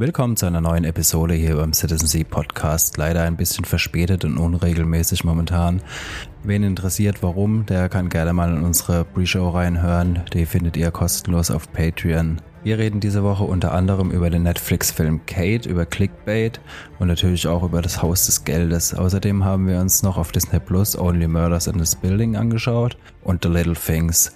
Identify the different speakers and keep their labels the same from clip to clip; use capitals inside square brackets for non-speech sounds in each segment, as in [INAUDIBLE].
Speaker 1: Willkommen zu einer neuen Episode hier beim Citizen Sea Podcast. Leider ein bisschen verspätet und unregelmäßig momentan. Wen interessiert, warum, der kann gerne mal in unsere Pre-Show reinhören. Die findet ihr kostenlos auf Patreon. Wir reden diese Woche unter anderem über den Netflix-Film Kate, über Clickbait und natürlich auch über das Haus des Geldes. Außerdem haben wir uns noch auf Disney Plus Only Murders in this Building angeschaut und The Little Things.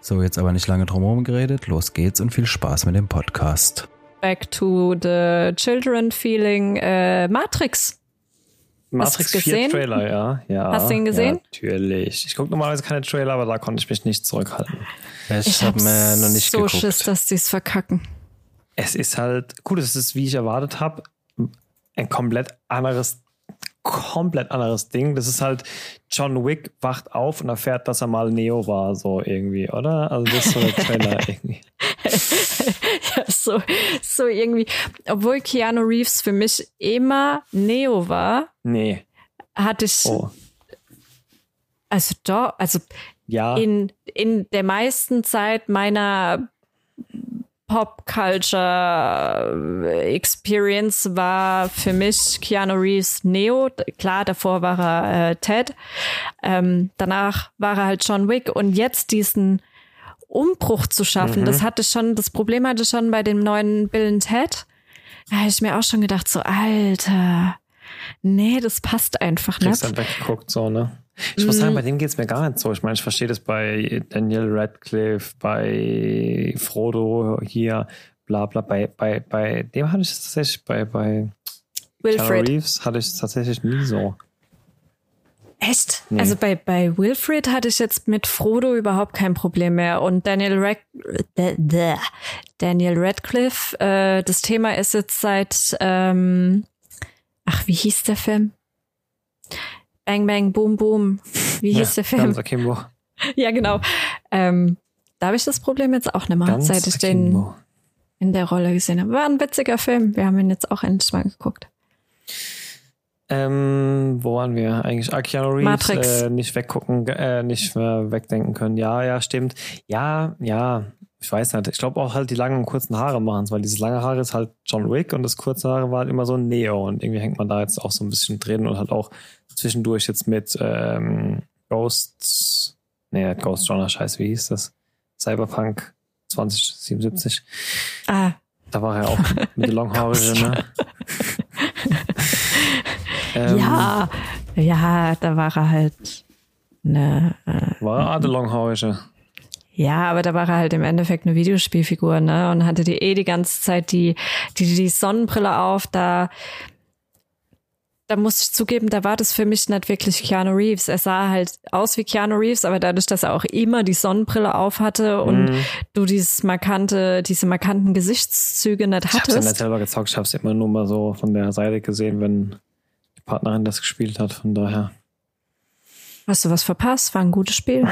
Speaker 1: So, jetzt aber nicht lange drumherum geredet. Los geht's und viel Spaß mit dem Podcast.
Speaker 2: Back to the Children Feeling äh, Matrix.
Speaker 3: Matrix 4 Trailer, ja. ja.
Speaker 2: Hast du ihn gesehen? Ja,
Speaker 3: natürlich. Ich gucke normalerweise keine Trailer, aber da konnte ich mich nicht zurückhalten.
Speaker 2: Ich, ich habe mir noch nicht so geguckt. Schiss, dass die es verkacken.
Speaker 3: Es ist halt, gut, es ist, wie ich erwartet habe, ein komplett anderes komplett anderes Ding. Das ist halt, John Wick wacht auf und erfährt, dass er mal Neo war, so irgendwie, oder? Also das ist so der Trailer [LAUGHS] irgendwie. [LAUGHS] [LAUGHS]
Speaker 2: ja, so, so irgendwie. Obwohl Keanu Reeves für mich immer Neo war.
Speaker 3: Nee.
Speaker 2: Hatte ich. Oh. Also doch, also
Speaker 3: ja.
Speaker 2: in, in der meisten Zeit meiner Pop-Culture Experience war für mich Keanu Reeves Neo. Klar, davor war er äh, Ted. Ähm, danach war er halt John Wick und jetzt diesen Umbruch zu schaffen, mhm. das hatte schon, das Problem hatte schon bei dem neuen Bill and Ted. Da habe ich mir auch schon gedacht, so, Alter, nee, das passt einfach nicht.
Speaker 3: Kriegst dann weggeguckt, so, ne? Ich muss sagen, bei dem geht's mir gar nicht so. Ich meine, ich verstehe das bei Daniel Radcliffe, bei Frodo hier, bla bla. Bei, bei, bei dem hatte ich es tatsächlich, bei, bei
Speaker 2: Wilfred.
Speaker 3: Reeves hatte ich es tatsächlich nie so.
Speaker 2: Echt? Nee. Also bei, bei Wilfred hatte ich jetzt mit Frodo überhaupt kein Problem mehr. Und Daniel, Rad Daniel Radcliffe, äh, das Thema ist jetzt seit, ähm, ach, wie hieß der Film? Bang Bang Boom Boom. Wie hieß ja, der Film?
Speaker 3: Ganz Akimbo. [LAUGHS]
Speaker 2: Ja, genau. Ähm, da habe ich das Problem jetzt auch nicht mehr, ganz seit ich Akimbo. den in der Rolle gesehen habe. War ein witziger Film. Wir haben ihn jetzt auch endlich mal geguckt.
Speaker 3: Ähm, wo waren wir eigentlich? Ah, Keanu Reeves, Matrix. Äh, nicht weggucken, äh, nicht mehr wegdenken können. Ja, ja, stimmt. Ja, ja, ich weiß nicht. Ich glaube auch halt die langen und kurzen Haare machen es, weil dieses lange Haare ist halt John Wick und das kurze Haare war halt immer so ein Neo und irgendwie hängt man da jetzt auch so ein bisschen drin und halt auch zwischendurch jetzt mit ähm, Ghosts, nee, Ghost Runner, scheiße, wie hieß das? Cyberpunk 2077.
Speaker 2: Ah.
Speaker 3: Da war er auch mit den [LAUGHS] Longhaarigen, ne?
Speaker 2: Ähm, ja, ja, da war er halt ne.
Speaker 3: Äh, war er der Longhaarige?
Speaker 2: Ja, aber da war er halt im Endeffekt eine Videospielfigur, ne? Und hatte die eh die ganze Zeit die, die, die Sonnenbrille auf, da da muss ich zugeben, da war das für mich nicht wirklich Keanu Reeves. Er sah halt aus wie Keanu Reeves, aber dadurch, dass er auch immer die Sonnenbrille auf hatte und mm. du dieses markante, diese markanten Gesichtszüge nicht hattest. Ich hab's ja
Speaker 3: nicht selber gezockt, ich hab's immer nur mal so von der Seite gesehen, wenn Partnerin das gespielt hat, von daher.
Speaker 2: Hast du was verpasst? War ein gutes Spiel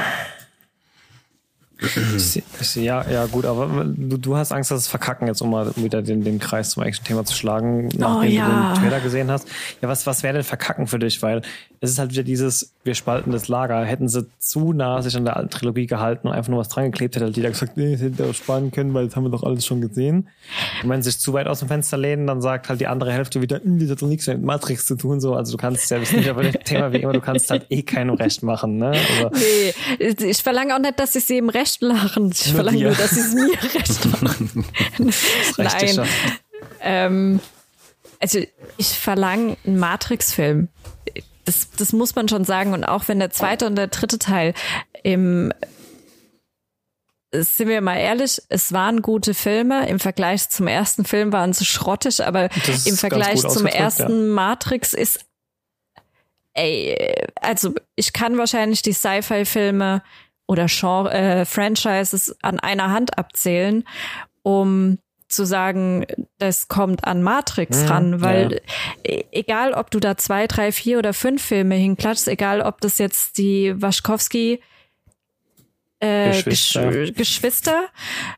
Speaker 3: ja, ja, gut, aber du, du hast Angst, dass es verkacken, jetzt um mal wieder den, den Kreis zum eigentlichen Thema zu schlagen, nachdem oh, ja. du den Trailer gesehen hast. Ja, was, was wäre denn verkacken für dich? Weil es ist halt wieder dieses, wir spalten das Lager. Hätten sie zu nah sich an der alten Trilogie gehalten und einfach nur was dran geklebt, hätte halt jeder gesagt, nee, das hätte auch sparen können, weil das haben wir doch alles schon gesehen. Und wenn sie sich zu weit aus dem Fenster lehnen, dann sagt halt die andere Hälfte wieder, hm, das hat doch nichts mit Matrix zu tun, so. Also du kannst ja, das nicht aber das Thema wie immer, du kannst halt eh keinem Recht machen, ne?
Speaker 2: Also, nee, ich verlange auch nicht, dass sie es jedem Recht machen. Ich verlange nur, dass sie es mir [LAUGHS] recht machen. Nein. Ähm, also ich verlange einen Matrix-Film das, das muss man schon sagen. Und auch wenn der zweite und der dritte Teil im sind wir mal ehrlich, es waren gute Filme. Im Vergleich zum ersten Film waren sie schrottig, aber im Vergleich zum ersten ja. Matrix ist, ey, also ich kann wahrscheinlich die Sci-Fi-Filme oder Genre, äh, Franchises an einer Hand abzählen, um zu sagen, das kommt an Matrix mhm, ran, weil ja. E, egal, ob du da zwei, drei, vier oder fünf Filme hinklatschst, egal, ob das jetzt die Waschkowski äh, Geschwister, Gesch Geschwister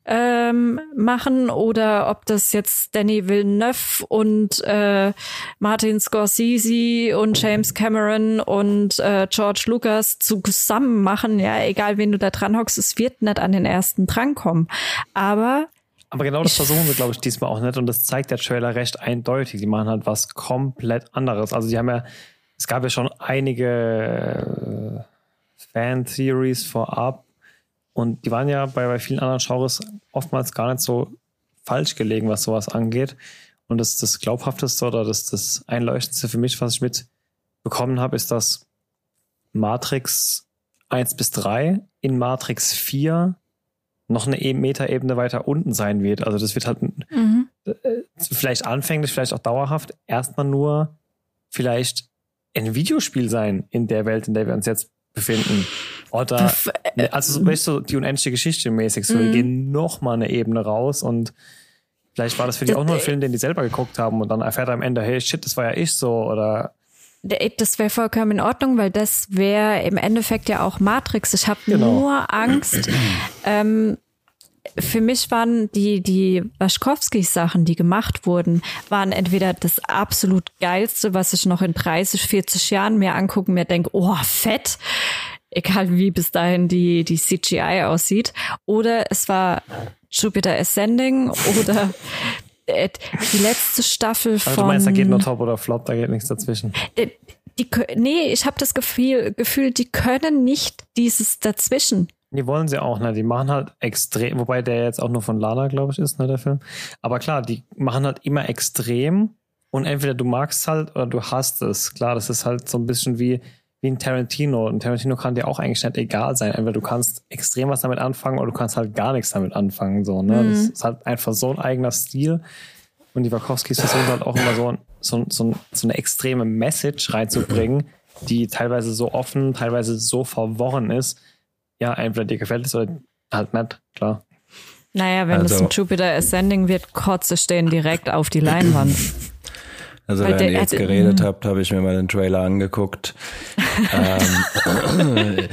Speaker 2: ähm, machen oder ob das jetzt Danny Villeneuve und äh, Martin Scorsese und James Cameron und äh, George Lucas zusammen machen, ja, egal wen du da dran hockst, es wird nicht an den ersten drankommen. Aber
Speaker 3: Aber genau das versuchen sie, glaube ich, diesmal auch nicht. Und das zeigt der Trailer recht eindeutig. Die machen halt was komplett anderes. Also die haben ja, es gab ja schon einige äh, Fan-Theories vorab. Und die waren ja bei, bei vielen anderen Genres oftmals gar nicht so falsch gelegen, was sowas angeht. Und das, das Glaubhafteste oder das, das Einleuchtendste für mich, was ich mitbekommen habe, ist, dass Matrix 1 bis 3 in Matrix 4 noch eine e- Metaebene weiter unten sein wird. Also das wird halt mhm. Äh, vielleicht anfänglich, vielleicht auch dauerhaft erstmal nur vielleicht ein Videospiel sein in der Welt, in der wir uns jetzt befinden. Oder äh, also so, weißt du, die unendliche Geschichte mäßig. So, mhm. wir gehen noch mal eine Ebene raus und vielleicht war das für die auch nur ein Film, den die selber geguckt haben und dann erfährt er am Ende, hey shit, das war ja ich so oder
Speaker 2: das wäre vollkommen in Ordnung, weil das wäre im Endeffekt ja auch Matrix. Ich habe genau. nur Angst. Ähm, für mich waren die, die Waschkowskis-Sachen, die gemacht wurden, waren entweder das absolut geilste, was ich noch in 30, 40 Jahren mir angucken, mir denke, oh, fett. Egal wie bis dahin die, die CGI aussieht. Oder es war Jupiter Ascending oder die letzte Staffel
Speaker 3: also
Speaker 2: von.
Speaker 3: Du meinst, da geht nur Top oder Flop, da geht nichts dazwischen.
Speaker 2: Die, äh, die, nee, ich habe das Gefühl, Gefühl, die können nicht dieses dazwischen.
Speaker 3: Die wollen sie auch, ne? Die machen halt extrem, wobei der jetzt auch nur von Lana, glaube ich, ist, ne, der Film. Aber klar, die machen halt immer extrem und entweder du magst halt oder du hast es. Klar, das ist halt so ein bisschen wie, wie ein Tarantino. Und Tarantino kann dir auch eigentlich nicht egal sein. Entweder du kannst extrem was damit anfangen oder du kannst halt gar nichts damit anfangen, so, ne? Mhm. Das ist halt einfach so ein eigener Stil. Und die Wachowskis versuchen halt auch immer so, so, so, so eine extreme Message reinzubringen, die teilweise so offen, teilweise so verworren ist, ja, entweder dir gefällt es oder halt nicht, klar.
Speaker 2: Naja, wenn also, es ein Jupiter Ascending wird, Kotze stehen direkt auf die Leinwand.
Speaker 1: Also Weil wenn ihr jetzt geredet habt, habe ich mir mal den Trailer angeguckt.
Speaker 3: Ähm,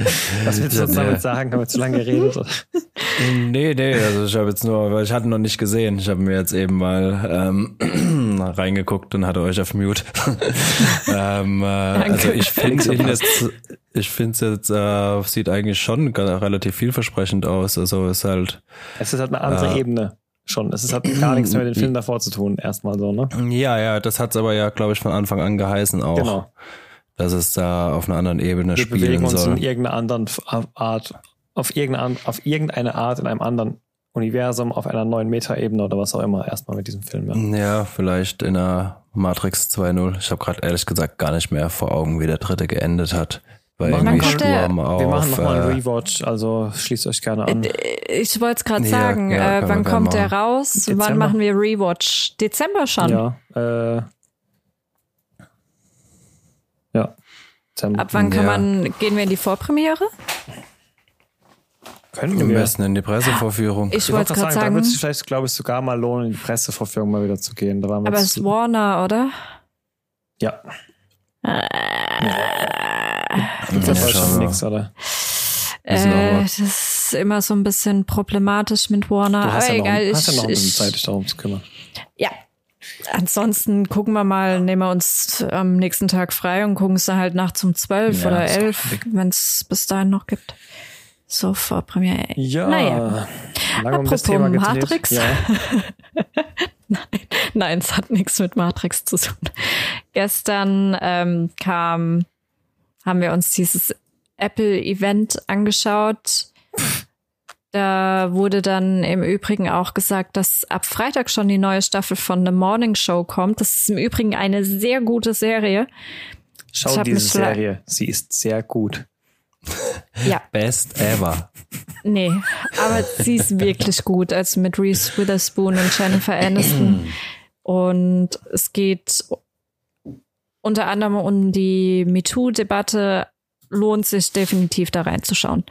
Speaker 3: Was willst du uns [LAUGHS] damit sagen? Haben wir zu lange geredet? [LAUGHS]
Speaker 1: nee, nee, also ich habe jetzt nur, weil ich hatte noch nicht gesehen. Ich habe mir jetzt eben mal ähm, [CLEARS THROAT] reingeguckt und hatte euch auf Mute. [LAUGHS] ähm, äh, also ich finde ihn jetzt, ich finde es jetzt, äh, sieht eigentlich schon relativ vielversprechend aus. Also es ist halt.
Speaker 3: Es ist halt eine andere äh, Ebene schon. Es hat gar nichts mehr mit dem [CLEARS THROAT] Film davor zu tun, erstmal so, ne?
Speaker 1: Ja, ja, das hat's aber ja, glaube ich, von Anfang an geheißen auch. Genau. Dass es da auf einer anderen Ebene Wir spielen bewegen uns soll.
Speaker 3: in irgendeiner anderen Art, auf irgendeine, auf irgendeine Art in einem anderen Universum, auf einer neuen Metaebene oder was auch immer, erstmal mit diesem Film.
Speaker 1: Ja, ja vielleicht in einer Matrix 2.0. Ich habe gerade ehrlich gesagt gar nicht mehr vor Augen, wie der dritte geendet hat. Weil
Speaker 3: machen irgendwie Sturm auf. Wir machen nochmal einen äh, Rewatch, also schließt euch gerne an.
Speaker 2: Äh, ich wollte es gerade ja, sagen, ja, äh, wann kommt der raus? Dezember. Wann machen wir Rewatch? Dezember schon?
Speaker 3: Ja, äh, ja.
Speaker 2: Dezember. Ab wann kann ja. man, gehen wir in die Vorpremiere?
Speaker 1: Können wir. Am besten in die Pressevorführung.
Speaker 2: Ich, ich wollte gerade sagen, sagen,
Speaker 3: da wird es sich vielleicht, glaube ich, sogar mal lohnen, in die Pressevorführung mal wieder zu gehen. Da
Speaker 2: Aber es ist Warner, oder?
Speaker 3: Ja. Gibt es schon nichts, oder?
Speaker 2: Äh, das ist immer so ein bisschen problematisch mit Warner.
Speaker 3: Du hast
Speaker 2: aber
Speaker 3: ja
Speaker 2: egal.
Speaker 3: Noch, hast ja noch ein bisschen Zeit, dich darum zu kümmern.
Speaker 2: Ja. Ansonsten gucken wir mal, nehmen wir uns am nächsten Tag frei und gucken es dann halt nachts um zwölf ja, oder elf, wenn es bis dahin noch gibt. So vor Premiere.
Speaker 3: Ja. Naja.
Speaker 2: Lange Apropos um Matrix. Ja. [LAUGHS] nein, nein, es hat nichts mit Matrix zu tun. Gestern ähm, kam, haben wir uns dieses Apple-Event angeschaut. Da wurde dann im Übrigen auch gesagt, dass ab Freitag schon die neue Staffel von The Morning Show kommt. Das ist im Übrigen eine sehr gute Serie.
Speaker 3: Schau diese Serie, sie ist sehr gut. [LAUGHS]
Speaker 2: Ja.
Speaker 1: Best ever.
Speaker 2: Nee, aber sie ist wirklich gut. Also mit Reese Witherspoon und Jennifer Aniston. Und es geht unter anderem um die MeToo-Debatte. Lohnt sich definitiv da reinzuschauen.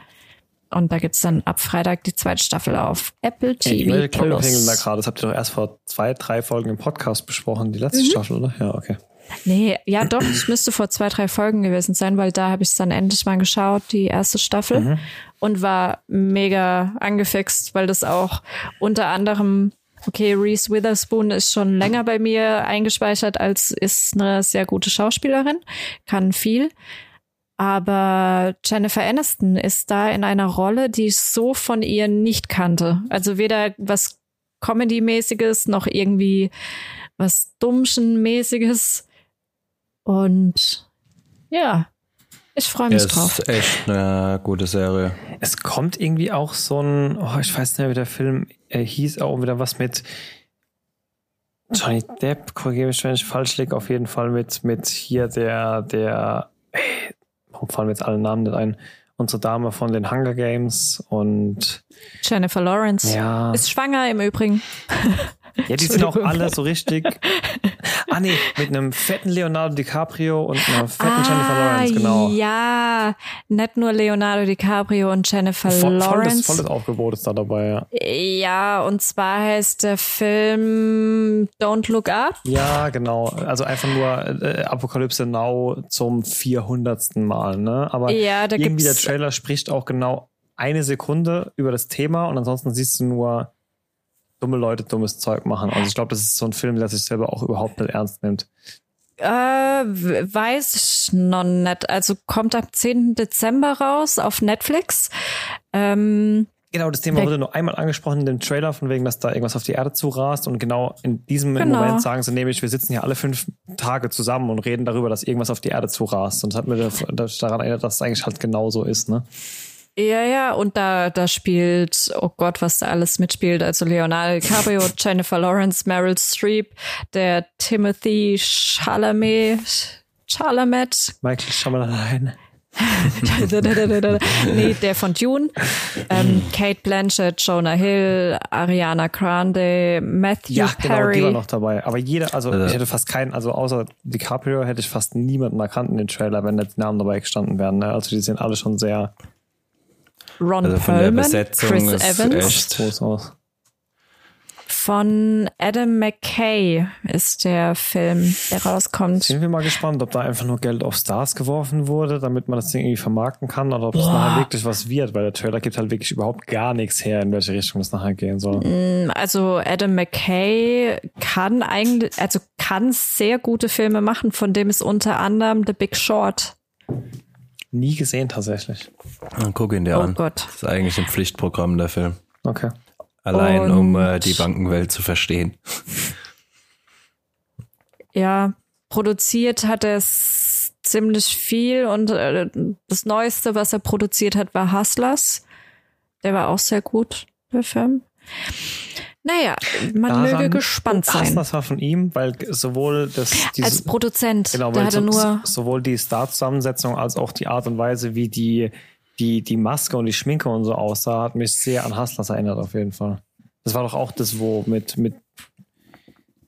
Speaker 2: Und da gibt's dann ab Freitag die zweite Staffel auf Apple TV
Speaker 3: hey, Plus. Da gerade, das habt ihr doch erst vor zwei, drei Folgen im Podcast besprochen, die letzte mhm. Staffel, oder? Ja, okay.
Speaker 2: Nee, ja doch, es müsste vor zwei, drei Folgen gewesen sein, weil da habe ich es dann endlich mal geschaut, die erste Staffel, mhm. und war mega angefixt, weil das auch unter anderem, okay, Reese Witherspoon ist schon länger bei mir eingespeichert als ist eine sehr gute Schauspielerin, kann viel. Aber Jennifer Aniston ist da in einer Rolle, die ich so von ihr nicht kannte. Also weder was Comedy-mäßiges, noch irgendwie was Dummschen-mäßiges. Und ja, ich freue mich ja, drauf.
Speaker 1: Ist echt eine gute Serie.
Speaker 3: Es kommt irgendwie auch so ein, oh, ich weiß nicht mehr, wie der Film äh, hieß, auch wieder was mit Johnny Depp, korrigiere mich, wenn ich falsch liege, auf jeden Fall mit, mit hier der, der, warum fallen mir jetzt alle Namen nicht ein? Unsere Dame von den Hunger Games und
Speaker 2: Jennifer Lawrence.
Speaker 3: Ja.
Speaker 2: Ist schwanger im Übrigen. [LAUGHS]
Speaker 3: Ja, die sind auch alle so richtig. [LAUGHS] Ah nee, mit einem fetten Leonardo DiCaprio und einer fetten ah, Jennifer Lawrence, genau.
Speaker 2: Ja, nicht nur Leonardo DiCaprio und Jennifer voll, Lawrence.
Speaker 3: Volles, volles Aufgebot ist da dabei, ja.
Speaker 2: Ja, und zwar heißt der Film Don't Look Up.
Speaker 3: Ja, genau. Also einfach nur äh, Apokalypse Now zum 400. Mal, ne? Aber ja, da irgendwie der Trailer spricht auch genau eine Sekunde über das Thema und ansonsten siehst du nur dumme Leute dummes Zeug machen. Also ich glaube, das ist so ein Film, der sich selber auch überhaupt nicht ernst nimmt.
Speaker 2: Äh, weiß ich noch nicht. Also kommt ab 10. Dezember raus auf Netflix. Ähm,
Speaker 3: Genau, das Thema wurde nur einmal angesprochen in dem Trailer, von wegen, dass da irgendwas auf die Erde zurast. Und genau in diesem genau. Moment sagen sie nämlich, wir sitzen hier alle fünf Tage zusammen und reden darüber, dass irgendwas auf die Erde zurast. Und das hat mir daran erinnert, dass es eigentlich halt genau so ist, ne?
Speaker 2: Ja, ja, und da, da spielt, oh Gott, was da alles mitspielt. Also Leonardo DiCaprio, [LAUGHS] Jennifer Lawrence, Meryl Streep, der Timothy Chalamet, Chalamet.
Speaker 3: Michael Chalamet. [LAUGHS]
Speaker 2: nee, der von Dune. Ähm, Kate Blanchett, Jonah Hill, Ariana Grande, Matthew ja, Perry. Ja, genau, die
Speaker 3: war noch dabei. Aber jeder, also ich hätte fast keinen, also außer DiCaprio hätte ich fast niemanden erkannt in den Trailer, wenn nicht die Namen dabei gestanden wären. Ne? Also die sind alle schon sehr
Speaker 2: Ron also Perlman, Chris Evans. Echt aus. Von Adam McKay ist der Film, der rauskommt.
Speaker 3: Sind wir mal gespannt, ob da einfach nur Geld auf Stars geworfen wurde, damit man das Ding irgendwie vermarkten kann oder ob es nachher wirklich was wird, weil der Trailer gibt halt wirklich überhaupt gar nichts her, in welche Richtung das nachher gehen soll.
Speaker 2: Mm, also Adam McKay kann eigentlich, also kann sehr gute Filme machen, von dem ist unter anderem The Big Short.
Speaker 3: Nie gesehen tatsächlich.
Speaker 1: Dann guck ihn dir
Speaker 2: oh
Speaker 1: an.
Speaker 2: Gott.
Speaker 1: Das ist eigentlich ein Pflichtprogramm der Film.
Speaker 3: Okay.
Speaker 1: Allein und um äh, die Bankenwelt zu verstehen. [LAUGHS]
Speaker 2: Ja, produziert hat er es ziemlich viel und äh, das Neueste, was er produziert hat, war Hustlers. Der war auch sehr gut, der Film. Naja, man Daran, möge gespannt sein.
Speaker 3: Das war von ihm, weil sowohl das
Speaker 2: diese, als Produzent,
Speaker 3: genau,
Speaker 2: der hatte
Speaker 3: so,
Speaker 2: nur
Speaker 3: sowohl die Startzusammensetzung als auch die Art und Weise, wie die die die Maske und die Schminke und so aussah, hat mich sehr an Hustlers erinnert auf jeden Fall. Das war doch auch das, wo mit mit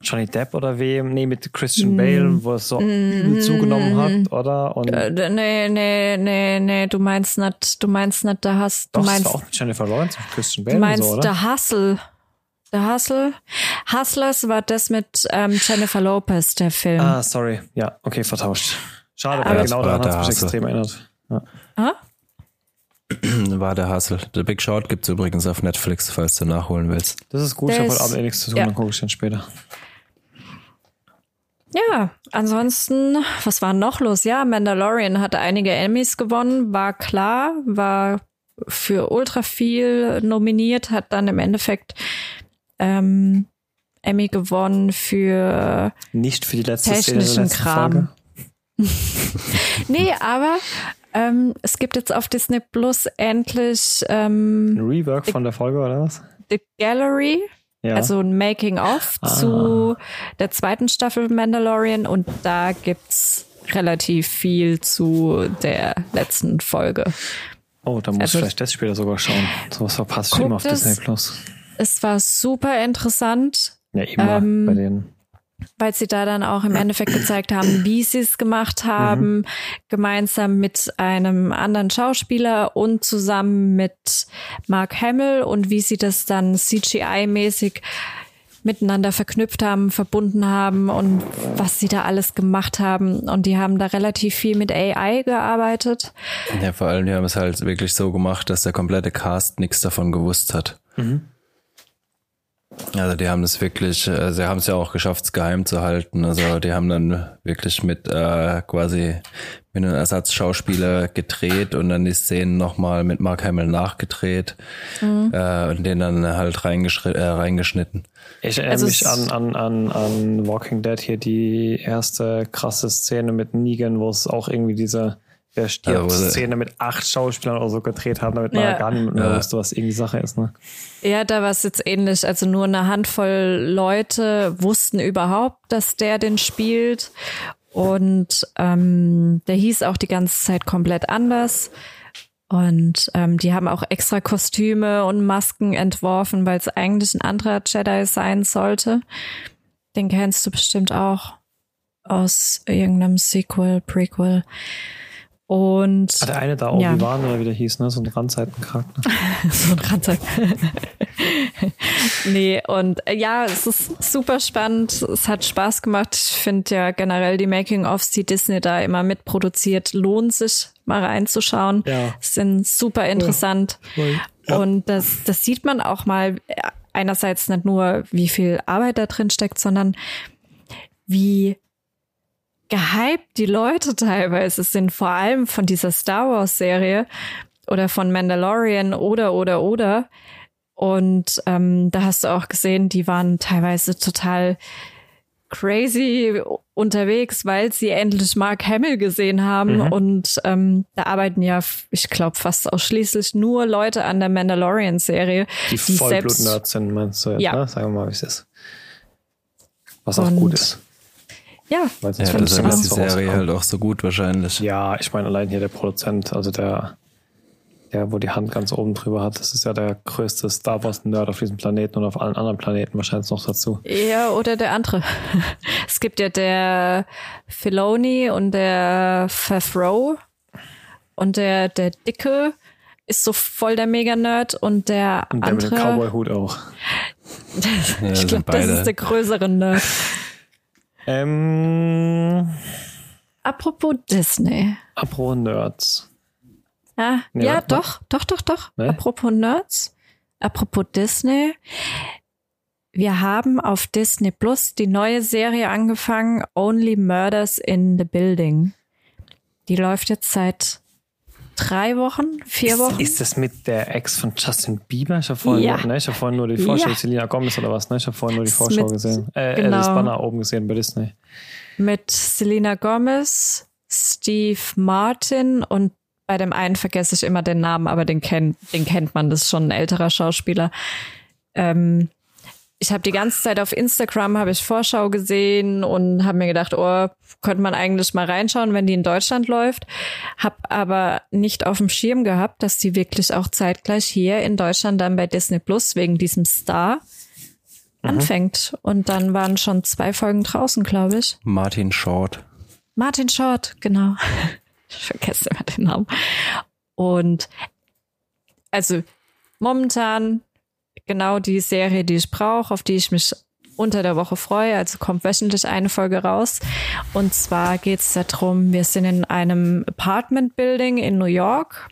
Speaker 3: Johnny Depp oder wem? Nee, mit Christian Bale, mm. wo es so mm. zugenommen hat, oder?
Speaker 2: Und äh, nee, nee, nee, nee, du meinst nicht, du meinst nicht, da hast,
Speaker 3: du
Speaker 2: doch, meinst.
Speaker 3: Das war auch mit Jennifer Lawrence und Christian Bale.
Speaker 2: Du meinst
Speaker 3: so, oder?
Speaker 2: der Hustle. Der Hustle. Hustlers war das mit ähm, Jennifer Lopez, der Film.
Speaker 3: Ah, sorry. Ja, okay, vertauscht. Schade, weil genau daran hat mich extrem erinnert. Ja. Ah? [CLEARS THROAT]
Speaker 1: War der Hustle. The Big Short gibt es übrigens auf Netflix, falls du nachholen willst.
Speaker 3: Das ist gut, der ich habe heute Abend eh nichts zu tun, ja. dann gucke ich dann später.
Speaker 2: Ja, ansonsten, was war noch los? Ja, Mandalorian hatte einige Emmys gewonnen, war klar, war für ultra viel nominiert, hat dann im Endeffekt ähm, Emmy gewonnen für
Speaker 3: nicht für die letzte
Speaker 2: technischen
Speaker 3: Szene
Speaker 2: Kram. [LAUGHS] nee, aber ähm, es gibt jetzt auf Disney Plus endlich ähm,
Speaker 3: ein Rework von der Folge oder was?
Speaker 2: The Gallery. Ja. Also ein Making-of ah. zu der zweiten Staffel Mandalorian und da gibt's relativ viel zu der letzten Folge.
Speaker 3: Oh, da muss also, ich vielleicht das später sogar schauen. So was verpasst ich immer auf Disney Plus.
Speaker 2: Es war super interessant.
Speaker 3: Ja, immer ähm, bei denen.
Speaker 2: Weil sie da dann auch im Endeffekt gezeigt haben, wie sie es gemacht haben, mhm. gemeinsam mit einem anderen Schauspieler und zusammen mit Mark Hamill und wie sie das dann CGI-mäßig miteinander verknüpft haben, verbunden haben und was sie da alles gemacht haben. Und die haben da relativ viel mit AI gearbeitet.
Speaker 1: Ja, vor allem, die haben es halt wirklich so gemacht, dass der komplette Cast nichts davon gewusst hat. Mhm. Also die haben es wirklich, äh, sie haben es ja auch geschafft, es geheim zu halten. Also die haben dann wirklich mit äh, quasi mit einem Ersatzschauspieler gedreht und dann die Szenen nochmal mit Mark Hamill nachgedreht mhm. äh, und den dann halt äh, reingeschnitten.
Speaker 3: Ich erinnere also mich an, an, an, an Walking Dead hier, die erste krasse Szene mit Negan, wo es auch irgendwie diese der Szene mit acht Schauspielern oder so gedreht haben, damit man ja. gar nicht mehr ja. wusste, was irgendwie Sache ist. Ne?
Speaker 2: Ja, da war es jetzt ähnlich. Also nur eine Handvoll Leute wussten überhaupt, dass der den spielt. Und ähm, der hieß auch die ganze Zeit komplett anders. Und ähm, die haben auch extra Kostüme und Masken entworfen, weil es eigentlich ein anderer Jedi sein sollte. Den kennst du bestimmt auch aus irgendeinem Sequel, Prequel. Und
Speaker 3: ah, der eine da Obi-Wan ja. oder wie der hieß, ne? So ein Randseitencharakter. [LAUGHS]
Speaker 2: so ein Randseiten. [LAUGHS] nee, und äh, ja, es ist super spannend. Es hat Spaß gemacht. Ich finde ja generell die Making-ofs, die Disney da immer mitproduziert, lohnt sich mal reinzuschauen. Ja. Sind super interessant. Ja. Und das, das sieht man auch mal äh, einerseits nicht nur, wie viel Arbeit da drin steckt, sondern wie gehypt die Leute teilweise sind, vor allem von dieser Star Wars Serie oder von Mandalorian oder oder oder. Und ähm, da hast du auch gesehen, die waren teilweise total crazy unterwegs, weil sie endlich Mark Hamill gesehen haben. Mhm. Und ähm, da arbeiten ja, ich glaube, fast ausschließlich nur Leute an der Mandalorian-Serie.
Speaker 3: Die, die Vollblut-Nerds sind, meinst du? Ja. Ne? Sagen wir mal, wie es ist. Was auch gut ist.
Speaker 2: Ja,
Speaker 1: ja deshalb ist die Serie halt auch so gut wahrscheinlich.
Speaker 3: Ja, ich meine allein hier der Produzent, also der, der, wo die Hand ganz oben drüber hat, das ist ja der größte Star Wars Nerd auf diesem Planeten und auf allen anderen Planeten wahrscheinlich noch dazu.
Speaker 2: Ja, oder der andere. [LAUGHS] Es gibt ja der Filoni und der Favreau und der, der Dicke ist so voll der Mega-Nerd und der und der andere.
Speaker 3: mit dem Cowboy-Hut auch. [LAUGHS]
Speaker 2: ja, ich glaube, das ist der größere Nerd. [LAUGHS]
Speaker 3: Ähm,
Speaker 2: Apropos Disney.
Speaker 3: Apropos Nerds.
Speaker 2: Ja, nee, ja doch, doch, doch, doch. Nee? Apropos Nerds. Apropos Disney. Wir haben auf Disney Plus die neue Serie angefangen, Only Murders in the Building. Die läuft jetzt seit drei Wochen, vier
Speaker 3: ist,
Speaker 2: Wochen.
Speaker 3: Ist das mit der Ex von Justin Bieber? Ich habe vorhin, ja. ne, hab vorhin nur die Vorschau, ja. Selina Gomez oder was, ne? Ich habe vorhin nur die Vorschau mit, gesehen. Äh, genau. das Banner oben gesehen bei Disney.
Speaker 2: Mit Selena Gomez, Steve Martin und bei dem einen vergesse ich immer den Namen, aber den kennt, den kennt man, das ist schon ein älterer Schauspieler. Ähm, ich habe die ganze Zeit auf Instagram habe ich Vorschau gesehen und habe mir gedacht, oh, könnte man eigentlich mal reinschauen, wenn die in Deutschland läuft. Hab aber nicht auf dem Schirm gehabt, dass die wirklich auch zeitgleich hier in Deutschland dann bei Disney Plus wegen diesem Star mhm. anfängt. Und dann waren schon zwei Folgen draußen, glaube ich.
Speaker 1: Martin Short.
Speaker 2: Martin Short, genau. [LAUGHS] Ich vergesse immer den Namen. Und also momentan genau die Serie, die ich brauche, auf die ich mich unter der Woche freue. Also kommt wöchentlich eine Folge raus. Und zwar geht es darum, wir sind in einem Apartment Building in New York.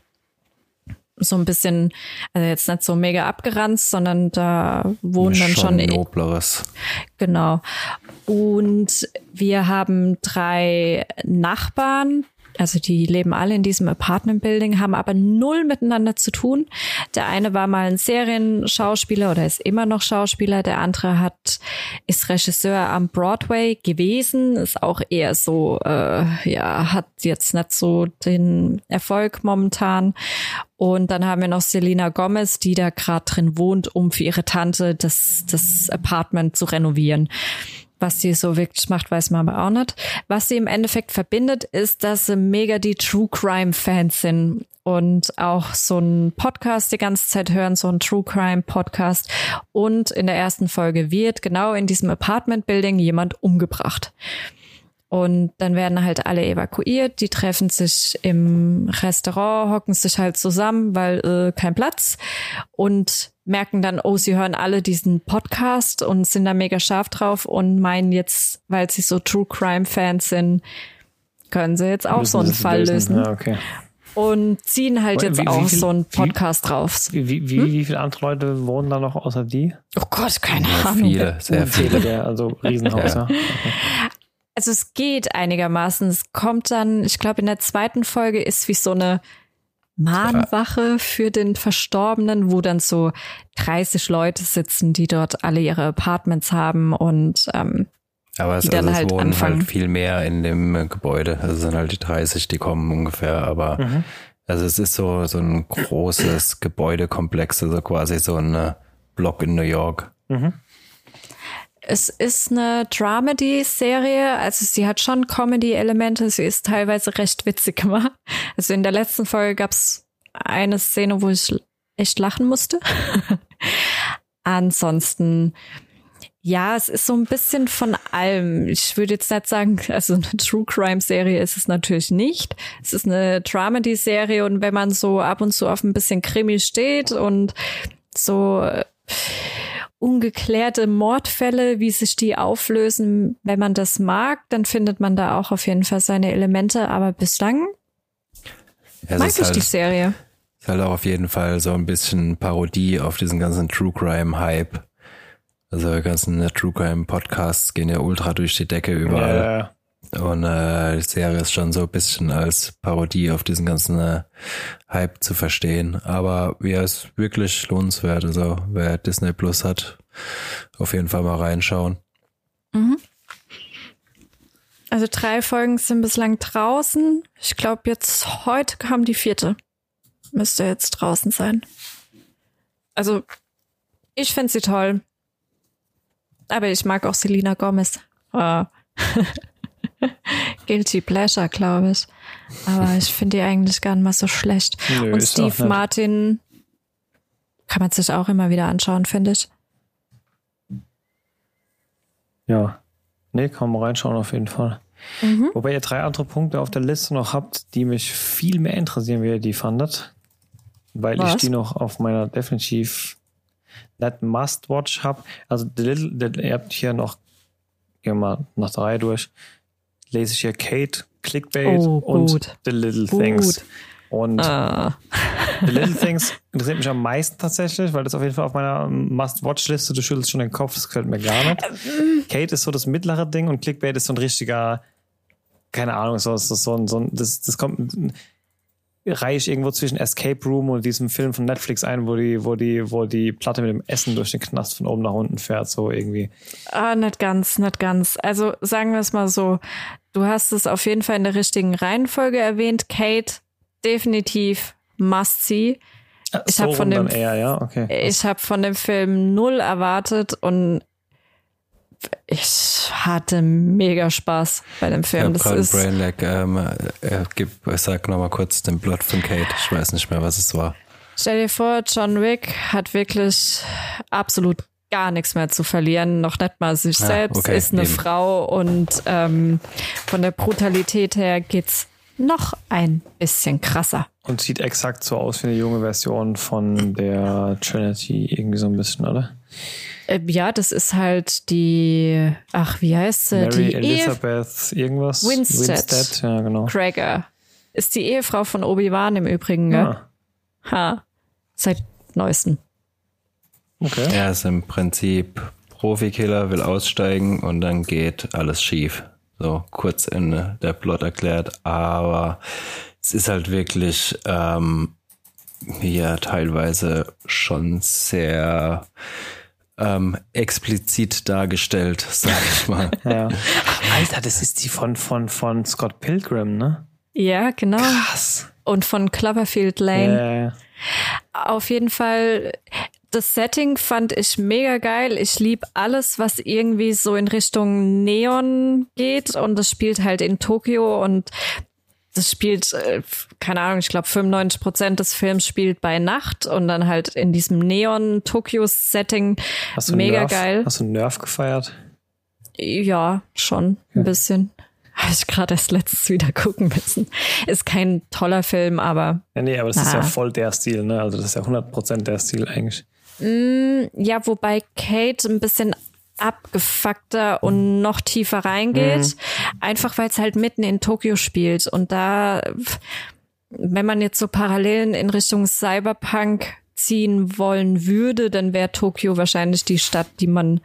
Speaker 2: So ein bisschen, also jetzt nicht so mega abgeranzt, sondern da wohnen schon dann schon.
Speaker 1: Nobleres.
Speaker 2: Genau. Und wir haben drei Nachbarn, also die leben alle in diesem Apartment-Building, haben aber null miteinander zu tun. Der eine war mal ein Serienschauspieler oder ist immer noch Schauspieler. Der andere hat ist Regisseur am Broadway gewesen, ist auch eher so, äh, ja, hat jetzt nicht so den Erfolg momentan. Und dann haben wir noch Selena Gomez, die da gerade drin wohnt, um für ihre Tante das, das Apartment zu renovieren. Was sie so wirklich macht, weiß man aber auch nicht. Was sie im Endeffekt verbindet, ist, dass sie mega die True Crime Fans sind und auch so einen Podcast die ganze Zeit hören, so einen True Crime Podcast. Und in der ersten Folge wird genau in diesem Apartment Building jemand umgebracht. Und dann werden halt alle evakuiert, die treffen sich im Restaurant, hocken sich halt zusammen, weil äh, kein Platz und merken dann, oh, sie hören alle diesen Podcast und sind da mega scharf drauf und meinen jetzt, weil sie so True Crime Fans sind, können sie jetzt auch so einen Fall lösen. lösen.
Speaker 3: Ja, okay.
Speaker 2: und ziehen halt jetzt wie, auch viel, so einen Podcast wie, drauf.
Speaker 3: Wie, wie, hm? wie viele andere Leute wohnen da noch außer die?
Speaker 2: Oh Gott, keine ja, Ahnung.
Speaker 1: Viele, sehr viele.
Speaker 3: Der, also Riesenhaus, ja.
Speaker 2: Also es geht einigermaßen. Es kommt dann, ich glaube, in der zweiten Folge ist wie so eine Mahnwache für den Verstorbenen, wo dann so 30 Leute sitzen, die dort alle ihre Apartments haben und ähm,
Speaker 1: aber es,
Speaker 2: die dann
Speaker 1: also,
Speaker 2: halt
Speaker 1: es wohnen
Speaker 2: anfangen.
Speaker 1: halt viel mehr in dem Gebäude. Also es sind halt die 30, die kommen ungefähr, aber mhm. also es ist so, so ein großes Gebäudekomplex, also quasi so ein äh, Block in New York. Mhm.
Speaker 2: Es ist eine Dramedy-Serie, also sie hat schon Comedy-Elemente, sie ist teilweise recht witzig [LAUGHS] gemacht. Also in der letzten Folge gab's eine Szene, wo ich echt lachen musste. [LAUGHS] Ansonsten ja, es ist so ein bisschen von allem. Ich würde jetzt nicht sagen, also eine True Crime Serie ist es natürlich nicht. Es ist eine Dramedy Serie und wenn man so ab und zu auf ein bisschen Krimi steht und so äh, ungeklärte Mordfälle, wie sich die auflösen, wenn man das mag, dann findet man da auch auf jeden Fall seine Elemente. Aber bislang ja, mag ich halt, die Serie.
Speaker 1: Ist halt auch auf jeden Fall so ein bisschen Parodie auf diesen ganzen True Crime Hype also die ganzen True Crime Podcasts gehen ja ultra durch die Decke überall. Ja. Und äh, die Serie ist schon so ein bisschen als Parodie auf diesen ganzen äh, Hype zu verstehen. Aber ja, ist wirklich lohnenswert. Also wer Disney Plus hat, auf jeden Fall mal reinschauen.
Speaker 2: Mhm. Also drei Folgen sind bislang draußen. Ich glaube, jetzt heute kam die vierte. Müsste jetzt draußen sein. Also, ich finde sie toll. Aber ich mag auch Selena Gomez. Uh. [LAUGHS] [LAUGHS] Guilty Pleasure, glaube ich. Aber ich finde die eigentlich gar nicht mal so schlecht. Nö, Und Steve Martin kann man sich auch immer wieder anschauen, finde ich.
Speaker 3: Ja. Nee, kann man reinschauen auf jeden Fall. Mhm. Wobei ihr drei andere Punkte auf der Liste noch habt, die mich viel mehr interessieren, wie ihr die fandet. Weil Was? ich die noch auf meiner definitiv nicht Must-Watch habe. Also the little, the, ihr habt hier noch, gehen wir mal nach drei durch, lese ich hier Kate, Clickbait oh, und The Little gut. Things. Und ah. The Little Things interessiert mich am meisten tatsächlich, weil das auf jeden Fall auf meiner Must-Watch-Liste, du schüttelst schon den Kopf, das gefällt mir gar nicht. Kate ist so das mittlere Ding und Clickbait ist so ein richtiger, keine Ahnung, so, so, so, so das, das kommt, reihe ich irgendwo zwischen Escape Room und diesem Film von Netflix ein, wo die, wo die, wo die Platte mit dem Essen durch den Knast von oben nach unten fährt, so irgendwie.
Speaker 2: Ah, nicht ganz, nicht ganz. Also sagen wir es mal so, du hast es auf jeden Fall in der richtigen Reihenfolge erwähnt. Kate, definitiv must see.
Speaker 3: Ich so habe von dem, eher, ja? okay.
Speaker 2: ich habe von dem Film null erwartet und ich hatte mega Spaß bei dem Film.
Speaker 1: Ich das ist Brainlag. Ähm, äh, gib, sag nochmal kurz den Plot von Kate. Ich weiß nicht mehr, was es war.
Speaker 2: Stell dir vor, John Wick hat wirklich absolut gar nichts mehr zu verlieren, noch nicht mal sich ja, selbst, okay, ist eine eben. Frau und ähm, von der Brutalität her geht's noch ein bisschen krasser.
Speaker 3: Und sieht exakt so aus wie eine junge Version von der Trinity, irgendwie so ein bisschen, oder?
Speaker 2: Äh, ja, das ist halt die, ach, wie heißt sie?
Speaker 3: Mary
Speaker 2: die
Speaker 3: Elizabeth Ehe irgendwas?
Speaker 2: Winstead. Winstead, ja, genau. Crager. Ist die Ehefrau von Obi-Wan im Übrigen, gell? Ja. Ha. Seit neuestem.
Speaker 1: Okay. Er ist im Prinzip Profikiller, will aussteigen und dann geht alles schief. So kurz in der Plot erklärt, aber es ist halt wirklich ähm, hier teilweise schon sehr ähm, explizit dargestellt, sag ich mal. [LAUGHS]
Speaker 3: ja. Alter, das ist die von, von, von Scott Pilgrim, ne?
Speaker 2: Ja, genau.
Speaker 3: Krass.
Speaker 2: Und von Cloverfield Lane. Ja. Auf jeden Fall, das Setting fand ich mega geil. Ich lieb alles, was irgendwie so in Richtung Neon geht und das spielt halt in Tokio und das spielt, äh, keine Ahnung, ich glaube 95 Prozent des Films spielt bei Nacht und dann halt in diesem Neon-Tokyo-Setting. Mega
Speaker 3: Nerf,
Speaker 2: geil.
Speaker 3: Hast du Nerf gefeiert?
Speaker 2: Ja, schon ein ja. bisschen. Habe ich gerade erst letztes wieder [LAUGHS] gucken müssen. Ist kein toller Film, aber.
Speaker 3: Ja, nee, aber das na. ist ja voll der Stil, ne? Also das ist ja 100 Prozent der Stil eigentlich.
Speaker 2: Mm, ja, wobei Kate ein bisschen abgefuckter und noch tiefer reingeht. Mhm. Einfach weil es halt mitten in Tokio spielt. Und da wenn man jetzt so Parallelen in Richtung Cyberpunk ziehen wollen würde, dann wäre Tokio wahrscheinlich die Stadt, die man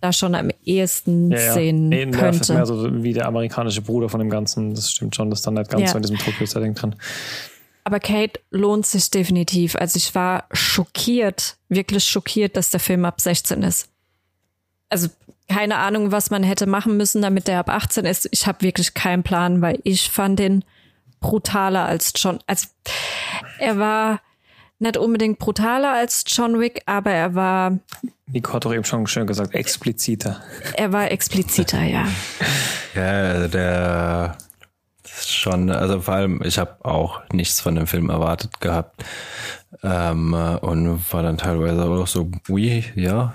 Speaker 2: da schon am ehesten ja, ja. sehen nee, könnte.
Speaker 3: Ist mehr so wie der amerikanische Bruder von dem Ganzen. Das stimmt schon, das ist dann nicht ganz ja. so in diesem Tokio-Setting drin.
Speaker 2: Aber Kate lohnt sich definitiv. Also ich war schockiert, wirklich schockiert, dass der Film ab 16 ist. Also keine Ahnung, was man hätte machen müssen, damit der ab 18 ist. Ich habe wirklich keinen Plan, weil ich fand den brutaler als John. Also er war nicht unbedingt brutaler als John Wick, aber er war.
Speaker 3: Nico hat doch eben schon schön gesagt, expliziter.
Speaker 2: Er war expliziter, ja. [LAUGHS]
Speaker 1: Ja, der schon, also vor allem, ich habe auch nichts von dem Film erwartet gehabt. Ähm, und war dann teilweise auch so, wie, ja,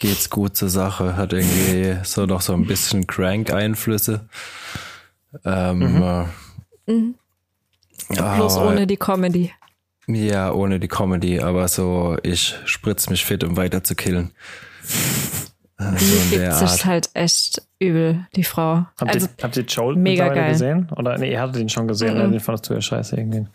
Speaker 1: geht's gut zur Sache, hat irgendwie so noch so ein bisschen Crank-Einflüsse. Ähm, mhm.
Speaker 2: Äh, mhm. Bloß ohne die Comedy.
Speaker 1: Ja, ohne die Comedy, aber so, ich spritz mich fit, um weiter zu killen.
Speaker 2: Äh, so die gibt sich halt echt übel, die Frau.
Speaker 3: Habt,
Speaker 2: also,
Speaker 3: ihr, habt ihr Joel mega geil. gesehen? Oder nee, ihr hattet ihn schon gesehen, mhm. den fandest du ja scheiße irgendwie.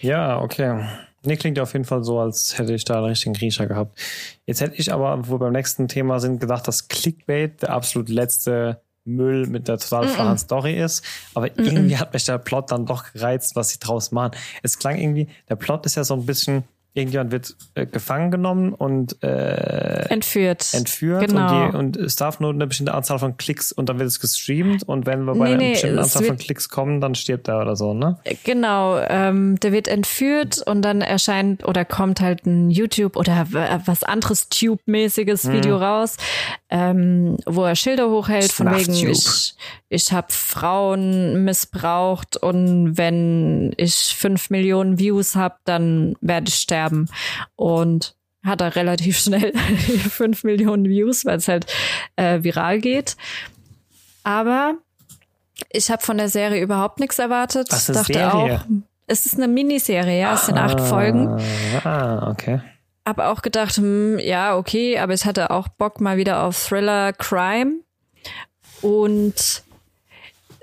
Speaker 3: Ja, okay. Nee, klingt ja auf jeden Fall so, als hätte ich da einen richtigen Griecher gehabt. Jetzt hätte ich aber, wo wir beim nächsten Thema sind, gedacht, dass Clickbait der absolut letzte Müll mit der total flachen Story ist. Aber mm -mm. irgendwie hat mich der Plot dann doch gereizt, was sie draus machen. Es klang irgendwie, der Plot ist ja so ein bisschen, irgendjemand wird äh, gefangen genommen und äh,
Speaker 2: entführt.
Speaker 3: Entführt genau. und, die, und es darf nur eine bestimmte Anzahl von Klicks und dann wird es gestreamt und wenn wir bei nee, einer nee, bestimmten Anzahl von Klicks kommen, dann stirbt er oder so, ne?
Speaker 2: Genau, ähm, der wird entführt und dann erscheint oder kommt halt ein YouTube oder was anderes Tube-mäßiges hm. Video raus, ähm, wo er Schilder hochhält von wegen ich, ich habe Frauen missbraucht und wenn ich fünf Millionen Views habe, dann werde ich sterben. Und hat er relativ schnell [LAUGHS] fünf Millionen Views, weil es halt äh, viral geht. Aber ich habe von der Serie überhaupt nichts erwartet.
Speaker 3: Was ist dachte Serie? auch,
Speaker 2: es ist eine Miniserie, ja, es sind acht ah, Folgen.
Speaker 3: Ah, okay.
Speaker 2: Habe auch gedacht, hm, ja, okay, aber ich hatte auch Bock mal wieder auf Thriller Crime. Und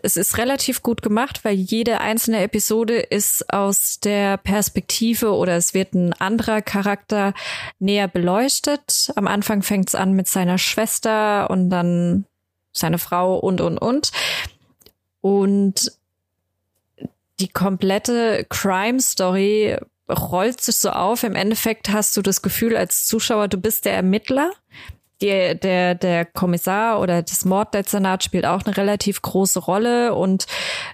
Speaker 2: es ist relativ gut gemacht, weil jede einzelne Episode ist aus der Perspektive oder es wird ein anderer Charakter näher beleuchtet. Am Anfang fängt es an mit seiner Schwester und dann seine Frau und, und, und. Und die komplette Crime Story rollt sich so auf. Im Endeffekt hast du das Gefühl als Zuschauer, du bist der Ermittler die, der, der Kommissar oder das Morddezernat spielt auch eine relativ große Rolle und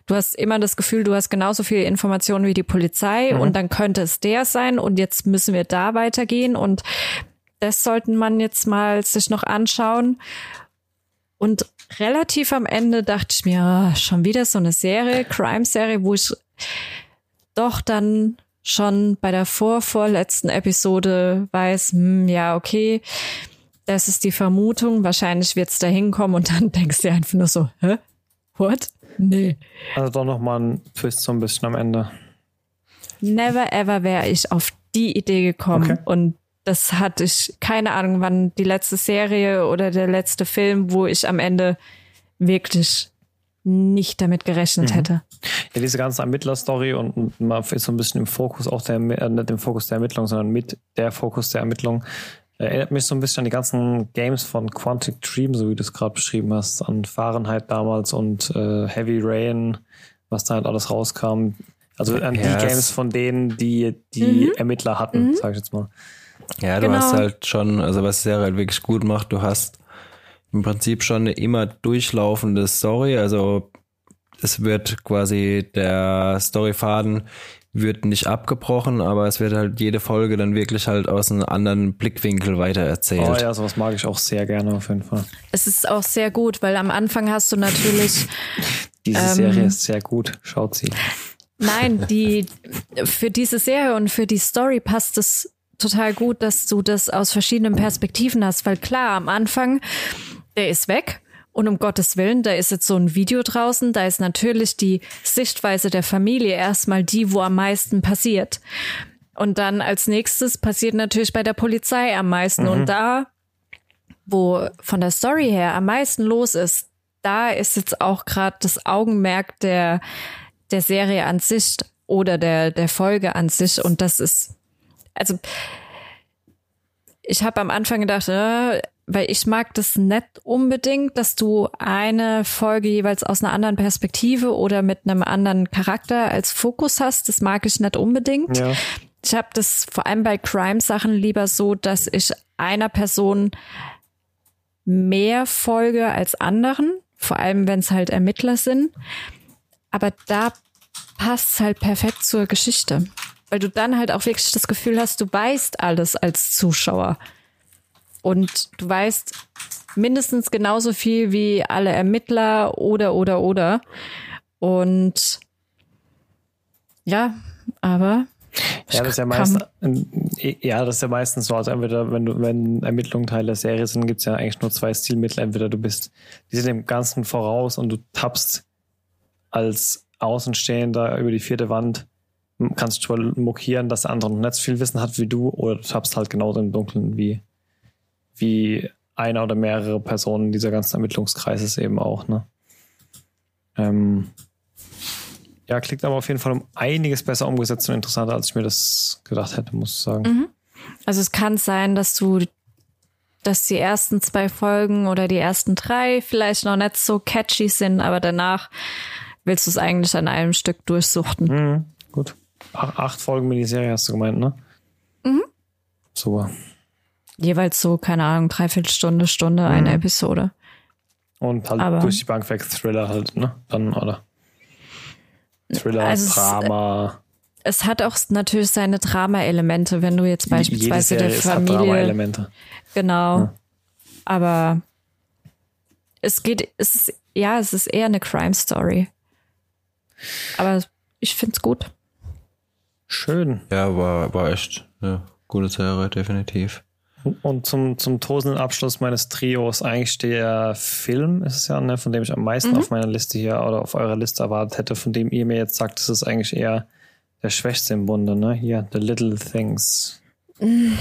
Speaker 2: du hast immer das Gefühl, du hast genauso viele Informationen wie die Polizei mhm. und dann könnte es der sein und jetzt müssen wir da weitergehen und das sollten man jetzt mal sich noch anschauen. Und relativ am Ende dachte ich mir, oh, schon wieder so eine Serie, Crime-Serie, wo ich doch dann schon bei der vorvorletzten Episode weiß, hm, ja, okay, das ist die Vermutung. Wahrscheinlich wird es da hinkommen und dann [LAUGHS] denkst du einfach nur so, hä? What? Nee.
Speaker 3: Also doch nochmal ein Twist so ein bisschen am Ende.
Speaker 2: Never ever wäre ich auf die Idee gekommen okay. und das hatte ich keine Ahnung, wann die letzte Serie oder der letzte Film, wo ich am Ende wirklich nicht damit gerechnet mhm. hätte.
Speaker 3: Ja, diese ganze Ermittlerstory und, man ist so ein bisschen im Fokus auch der, äh, nicht im Fokus der Ermittlung, sondern mit der Fokus der Ermittlung Erinnert mich so ein bisschen an die ganzen Games von Quantic Dream, so wie du es gerade beschrieben hast, an Fahrenheit damals und äh, Heavy Rain, was da halt alles rauskam. Also an yes. die Games von denen, die die mhm. Ermittler hatten, mhm. sag ich jetzt mal.
Speaker 1: Ja, du genau. hast halt schon, also was Serie halt wirklich gut macht, du hast im Prinzip schon eine immer durchlaufende Story, also es wird quasi der Storyfaden wird nicht abgebrochen, aber es wird halt jede Folge dann wirklich halt aus einem anderen Blickwinkel weiter erzählt. Oh
Speaker 3: ja, sowas mag ich auch sehr gerne auf jeden Fall.
Speaker 2: Es ist auch sehr gut, weil am Anfang hast du natürlich. [LAUGHS]
Speaker 3: diese ähm, Serie ist sehr gut, schaut sie.
Speaker 2: Nein, die für diese Serie und für die Story passt es total gut, dass du das aus verschiedenen Perspektiven hast, weil klar, am Anfang, der ist weg und um Gottes Willen, da ist jetzt so ein Video draußen, da ist natürlich die Sichtweise der Familie erstmal die, wo am meisten passiert. Und dann als nächstes passiert natürlich bei der Polizei am meisten. Mhm. Und da, wo von der Story her am meisten los ist, da ist jetzt auch gerade das Augenmerk der, der Serie an sich oder der, der Folge an sich. Und das ist, also ich habe am Anfang gedacht, äh, weil ich mag das nicht unbedingt, dass du eine Folge jeweils aus einer anderen Perspektive oder mit einem anderen Charakter als Fokus hast. Das mag ich nicht unbedingt. Ja. Ich habe das vor allem bei Crime-Sachen lieber so, dass ich einer Person mehr folge als anderen, vor allem wenn es halt Ermittler sind. Aber da passt es halt perfekt zur Geschichte, weil du dann halt auch wirklich das Gefühl hast, du weißt alles als Zuschauer. Und du weißt mindestens genauso viel wie alle Ermittler oder, oder, oder. Und ja, aber.
Speaker 3: Ja, das ist ja meistens, ja, das ist ja meistens so. Also entweder, wenn du, wenn Ermittlungen Teil der Serie sind, gibt es ja eigentlich nur zwei Stilmittel. Entweder du bist, die sind dem Ganzen voraus und du tappst als Außenstehender über die vierte Wand, kannst du mokieren, dass der andere noch nicht so viel Wissen hat wie du, oder du tappst halt genauso im Dunkeln wie wie einer oder mehrere Personen dieser ganzen Ermittlungskreises eben auch. Ne? Ähm, ja, klingt aber auf jeden Fall um einiges besser umgesetzt und interessanter, als ich mir das gedacht hätte, muss ich sagen. Mhm.
Speaker 2: Also es kann sein, dass du, dass die ersten zwei Folgen oder die ersten drei vielleicht noch nicht so catchy sind, aber danach willst du es eigentlich an einem Stück durchsuchten.
Speaker 3: Mhm, gut. Ach, acht Folgen Miniserie hast du gemeint, ne? Mhm. Super.
Speaker 2: Jeweils so, keine Ahnung, dreiviertel Stunde, Stunde, eine mhm. Episode.
Speaker 3: Und halt Aber durch die Bank weg Thriller halt, ne? Dann, oder? Thriller, also Drama.
Speaker 2: Es, es, hat auch natürlich seine Drama-Elemente, wenn du jetzt beispielsweise der Familie. Hat Drama-Elemente. Genau. Ja. Aber es geht, es ist, ja, es ist eher eine Crime-Story. Aber ich find's gut.
Speaker 3: Schön.
Speaker 1: Ja, war, war echt eine gute Serie, definitiv.
Speaker 3: Und zum, zum tosenden Abschluss meines Trios eigentlich der Film ist es ja, ne, von dem ich am meisten mhm. auf meiner Liste hier oder auf eurer Liste erwartet hätte, von dem ihr mir jetzt sagt, das ist eigentlich eher der Schwächste im Bunde, ne? Hier, The Little Things. Mhm.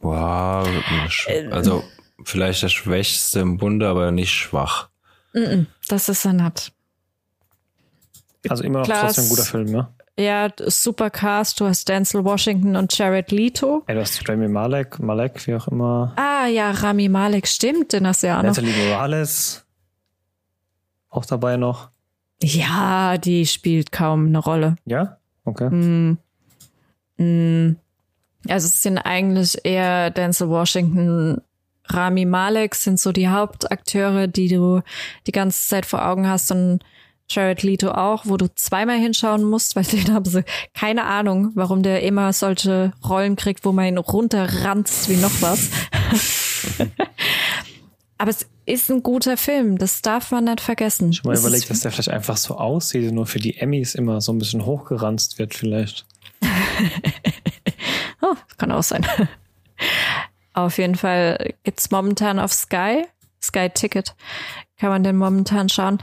Speaker 1: Wow, also vielleicht der Schwächste im Bunde, aber nicht schwach.
Speaker 2: Mhm, das ist er nicht.
Speaker 3: Also immer noch Klar, trotzdem ein guter Film, ne?
Speaker 2: Ja, super Cast. Du hast Denzel Washington und Jared Leto.
Speaker 3: Ja, du hast Rami Malek, Malek, wie auch immer.
Speaker 2: Ah, ja, Rami Malek, stimmt, den hast du ja auch noch.
Speaker 3: Natalie Morales. Auch dabei noch.
Speaker 2: Ja, die spielt kaum eine Rolle.
Speaker 3: Ja? Okay. Mm.
Speaker 2: Mm. Also es sind eigentlich eher Denzel Washington, Rami Malek sind so die Hauptakteure, die du die ganze Zeit vor Augen hast und Jared Leto auch, wo du zweimal hinschauen musst, weil [LAUGHS] den haben sie keine Ahnung, warum der immer solche Rollen kriegt, wo man ihn runterranzt wie noch was. [LAUGHS] Aber es ist ein guter Film, das darf man nicht vergessen.
Speaker 3: Schon mal überlegt, dass der vielleicht einfach so aussieht nur für die Emmys immer so ein bisschen hochgeranzt wird vielleicht. [LAUGHS]
Speaker 2: oh, kann auch sein. Auf jeden Fall gibt's momentan auf Sky, Sky Ticket, kann man den momentan schauen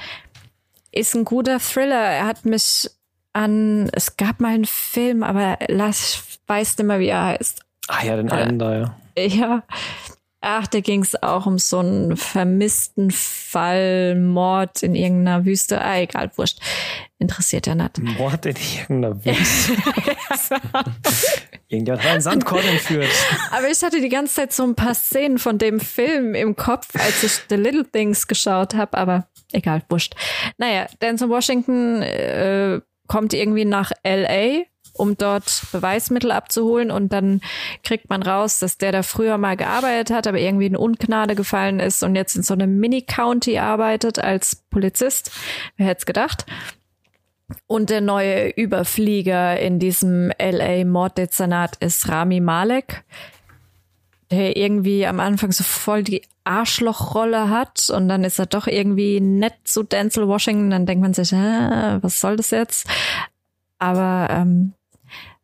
Speaker 2: ist ein guter Thriller. Er hat mich an, es gab mal einen Film, aber lass, ich weiß nicht mehr, wie er heißt.
Speaker 3: Ah ja, den einen äh, da, ja.
Speaker 2: Ja. Ach, da ging es auch um so einen vermissten Fall, Mord in irgendeiner Wüste. Ah, egal, wurscht. Interessiert ja nicht.
Speaker 3: Mord in irgendeiner [LAUGHS] Wüste. [LAUGHS] [LAUGHS] Irgendjemand hat einen Sandkorn entführt. [LAUGHS]
Speaker 2: Aber ich hatte die ganze Zeit so ein paar Szenen von dem Film im Kopf, als ich The Little Things geschaut habe, aber egal, wurscht. Naja, Denzel Washington äh, kommt irgendwie nach LA, um dort Beweismittel abzuholen und dann kriegt man raus, dass der da früher mal gearbeitet hat, aber irgendwie in Ungnade gefallen ist und jetzt in so einem Mini-County arbeitet als Polizist. Wer hätte es gedacht? Und der neue Überflieger in diesem LA-Morddezernat ist Rami Malek, der irgendwie am Anfang so voll die Arschlochrolle hat und dann ist er doch irgendwie nett zu Denzel Washington. Dann denkt man sich, äh, was soll das jetzt? Aber ähm,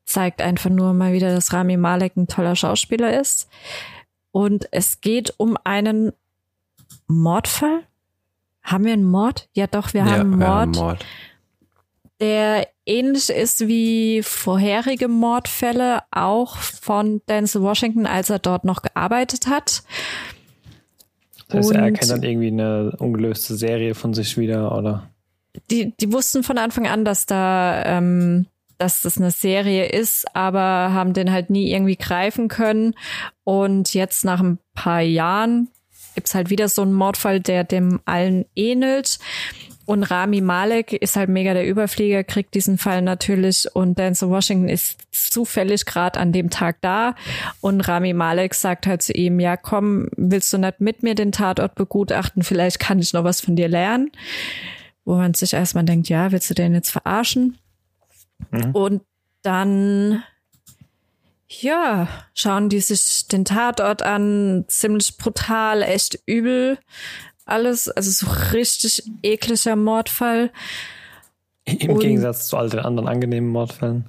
Speaker 2: zeigt einfach nur mal wieder, dass Rami Malek ein toller Schauspieler ist. Und es geht um einen Mordfall. Haben wir einen Mord? Ja, doch, wir ja, haben einen Mord. Wir haben Mord der ähnlich ist wie vorherige Mordfälle, auch von Denzel Washington, als er dort noch gearbeitet hat.
Speaker 3: Das heißt, und er erkennt dann irgendwie eine ungelöste Serie von sich wieder, oder?
Speaker 2: Die, die wussten von Anfang an, dass da, ähm, dass das eine Serie ist, aber haben den halt nie irgendwie greifen können. Und jetzt nach ein paar Jahren gibt's halt wieder so einen Mordfall, der dem allen ähnelt. Und Rami Malek ist halt mega der Überflieger, kriegt diesen Fall natürlich und Denzel Washington ist zufällig gerade an dem Tag da und Rami Malek sagt halt zu ihm, ja komm, willst du nicht mit mir den Tatort begutachten, vielleicht kann ich noch was von dir lernen. Wo man sich erstmal denkt, ja, willst du den jetzt verarschen? Mhm. Und dann ja, schauen die sich den Tatort an, ziemlich brutal, echt übel alles, also so richtig ekliger Mordfall.
Speaker 3: Im Und, Gegensatz zu all den anderen angenehmen Mordfällen.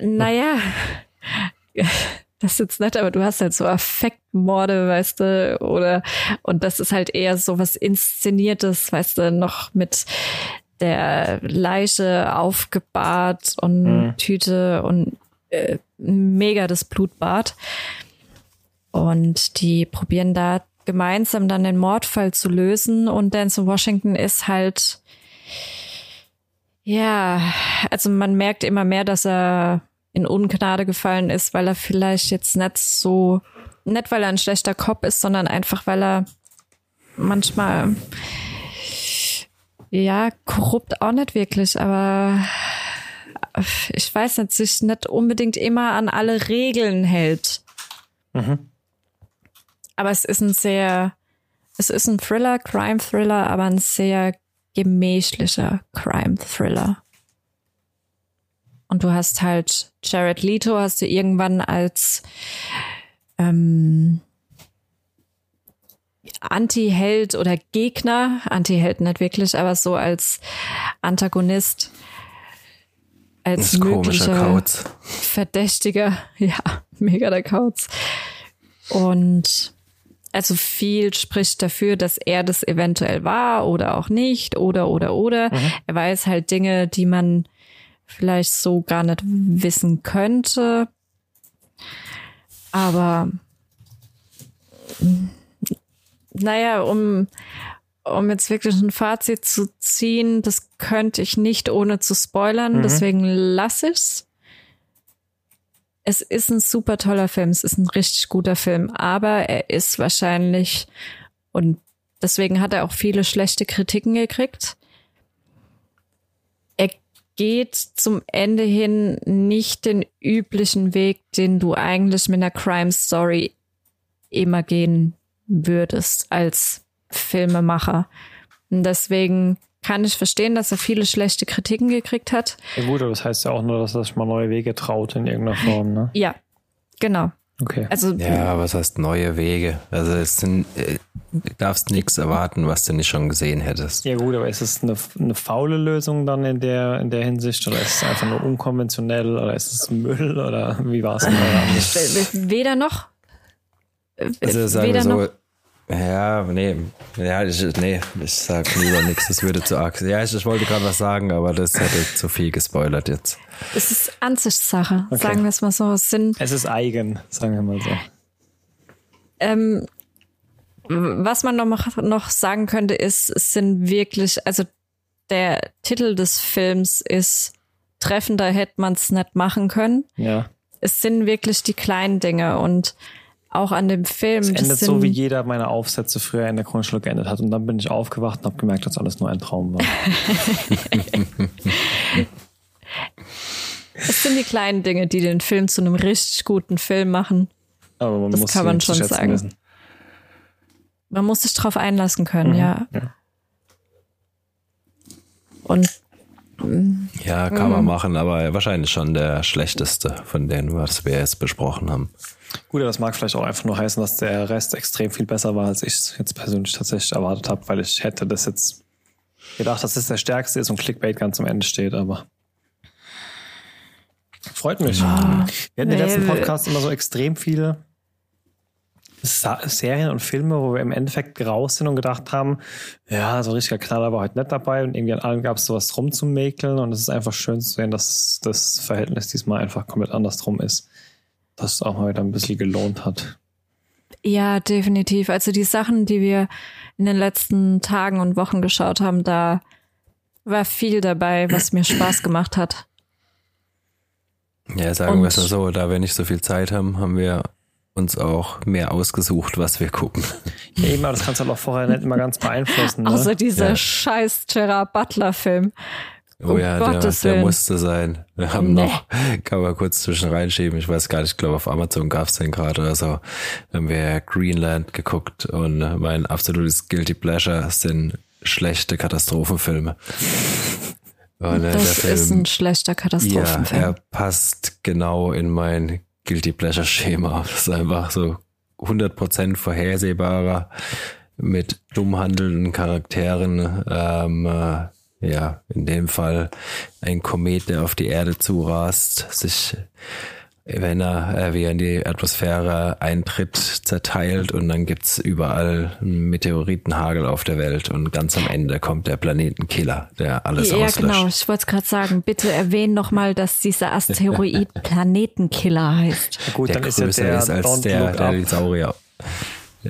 Speaker 2: Naja, das ist jetzt nett, aber du hast halt so Affektmorde, weißt du, oder, und das ist halt eher so was Inszeniertes, weißt du, noch mit der Leiche aufgebahrt und mhm. Tüte und äh, mega das Blutbad. Und die probieren da gemeinsam dann den Mordfall zu lösen. Und Denzel Washington ist halt, ja, also man merkt immer mehr, dass er in Ungnade gefallen ist, weil er vielleicht jetzt nicht so, nicht weil er ein schlechter Kopf ist, sondern einfach weil er manchmal, ja, korrupt auch nicht wirklich, aber ich weiß nicht, sich nicht unbedingt immer an alle Regeln hält. Mhm. Aber es ist ein sehr, es ist ein Thriller, Crime-Thriller, aber ein sehr gemächlicher Crime-Thriller. Und du hast halt Jared Leto, hast du irgendwann als ähm, Anti-Held oder Gegner, Anti-Held nicht wirklich, aber so als Antagonist, als möglicher Verdächtiger. [LAUGHS] Ja, mega der Kauz. Und also viel spricht dafür, dass er das eventuell war oder auch nicht oder oder oder. Mhm. Er weiß halt Dinge, die man vielleicht so gar nicht wissen könnte. Aber naja, um, um jetzt wirklich ein Fazit zu ziehen, das könnte ich nicht ohne zu spoilern, mhm. deswegen lasse ich's es ist ein super toller Film, es ist ein richtig guter Film, aber er ist wahrscheinlich, und deswegen hat er auch viele schlechte Kritiken gekriegt. Er geht zum Ende hin nicht den üblichen Weg, den du eigentlich mit einer Crime Story immer gehen würdest als Filmemacher. Und deswegen kann ich verstehen, dass er viele schlechte Kritiken gekriegt hat.
Speaker 3: Ja gut, aber das heißt ja auch nur, dass er sich mal neue Wege traut in irgendeiner Form, ne?
Speaker 2: Ja, genau.
Speaker 3: Okay.
Speaker 1: Also, ja, was heißt neue Wege? Also es sind, äh, du darfst nichts erwarten, was du nicht schon gesehen hättest.
Speaker 3: Ja gut, aber ist es eine, eine faule Lösung dann in der, in der Hinsicht oder ist es einfach nur unkonventionell oder ist es Müll oder wie war es denn
Speaker 2: da? Weder noch.
Speaker 1: Also sagen Weder wir so, noch ja, nee, ja, ich, nee, ich sag lieber nichts, das würde zu arg. Ja, ich, ich wollte gerade was sagen, aber das hätte zu viel gespoilert jetzt.
Speaker 2: Es ist Ansichtssache, okay. sagen wir es mal so. Es, sind,
Speaker 3: es ist eigen, sagen wir mal so.
Speaker 2: Ähm, was man noch, noch sagen könnte, ist, es sind wirklich, also der Titel des Films ist treffender hätte man es nicht machen können.
Speaker 3: Ja.
Speaker 2: Es sind wirklich die kleinen Dinge und auch an dem Film. Es
Speaker 3: endet so, wie jeder meiner Aufsätze früher in der Grundschule geendet hat. Und dann bin ich aufgewacht und habe gemerkt, dass alles nur ein Traum war. [LAUGHS]
Speaker 2: es sind die kleinen Dinge, die den Film zu einem richtig guten Film machen.
Speaker 3: Aber man das muss kann man schon sagen. Wissen.
Speaker 2: Man muss sich darauf einlassen können, mhm, ja. ja. Und
Speaker 1: ja, kann man machen, aber wahrscheinlich schon der schlechteste von denen, was wir jetzt besprochen haben.
Speaker 3: Gut, das mag vielleicht auch einfach nur heißen, dass der Rest extrem viel besser war, als ich es jetzt persönlich tatsächlich erwartet habe, weil ich hätte das jetzt gedacht, dass es der stärkste ist und Clickbait ganz am Ende steht, aber freut mich. Ah, wir hatten nee, den letzten Podcast immer so extrem viele Serien und Filme, wo wir im Endeffekt raus sind und gedacht haben, ja, so ein richtiger Knaller war heute nicht dabei und irgendwie an allen gab es sowas rumzumäkeln und es ist einfach schön zu sehen, dass das Verhältnis diesmal einfach komplett andersrum ist dass es auch mal wieder ein bisschen gelohnt hat.
Speaker 2: Ja, definitiv. Also die Sachen, die wir in den letzten Tagen und Wochen geschaut haben, da war viel dabei, was mir Spaß gemacht hat.
Speaker 1: Ja, sagen wir es so, da wir nicht so viel Zeit haben, haben wir uns auch mehr ausgesucht, was wir gucken.
Speaker 3: Ja, eben, aber das kannst du halt auch vorher nicht immer ganz beeinflussen. Ne?
Speaker 2: Außer dieser ja. scheiß Gerard Butler-Film.
Speaker 1: Oh um ja, der, der, musste sein. Wir haben nee. noch, kann man kurz zwischen reinschieben, ich weiß gar nicht, ich glaube auf Amazon gab's den gerade oder so. Haben wir Greenland geguckt und mein absolutes Guilty Pleasure sind schlechte Katastrophenfilme.
Speaker 2: Und, äh, das Film, ist ein schlechter Katastrophenfilm.
Speaker 1: Ja, er passt genau in mein Guilty Pleasure Schema. Das ist einfach so 100% vorhersehbarer mit dumm handelnden Charakteren. Ähm, äh, ja, in dem Fall ein Komet, der auf die Erde zurast, sich, wenn er äh, wie er in die Atmosphäre eintritt, zerteilt und dann gibt's überall einen Meteoritenhagel auf der Welt und ganz am Ende kommt der Planetenkiller, der alles ja, auslöscht. Ja, genau,
Speaker 2: ich wollte es gerade sagen. Bitte erwähnen nochmal, dass dieser Asteroid [LAUGHS] Planetenkiller heißt.
Speaker 1: Ja, gut, der dann größer ist, ja der ist als der, der die Saurier.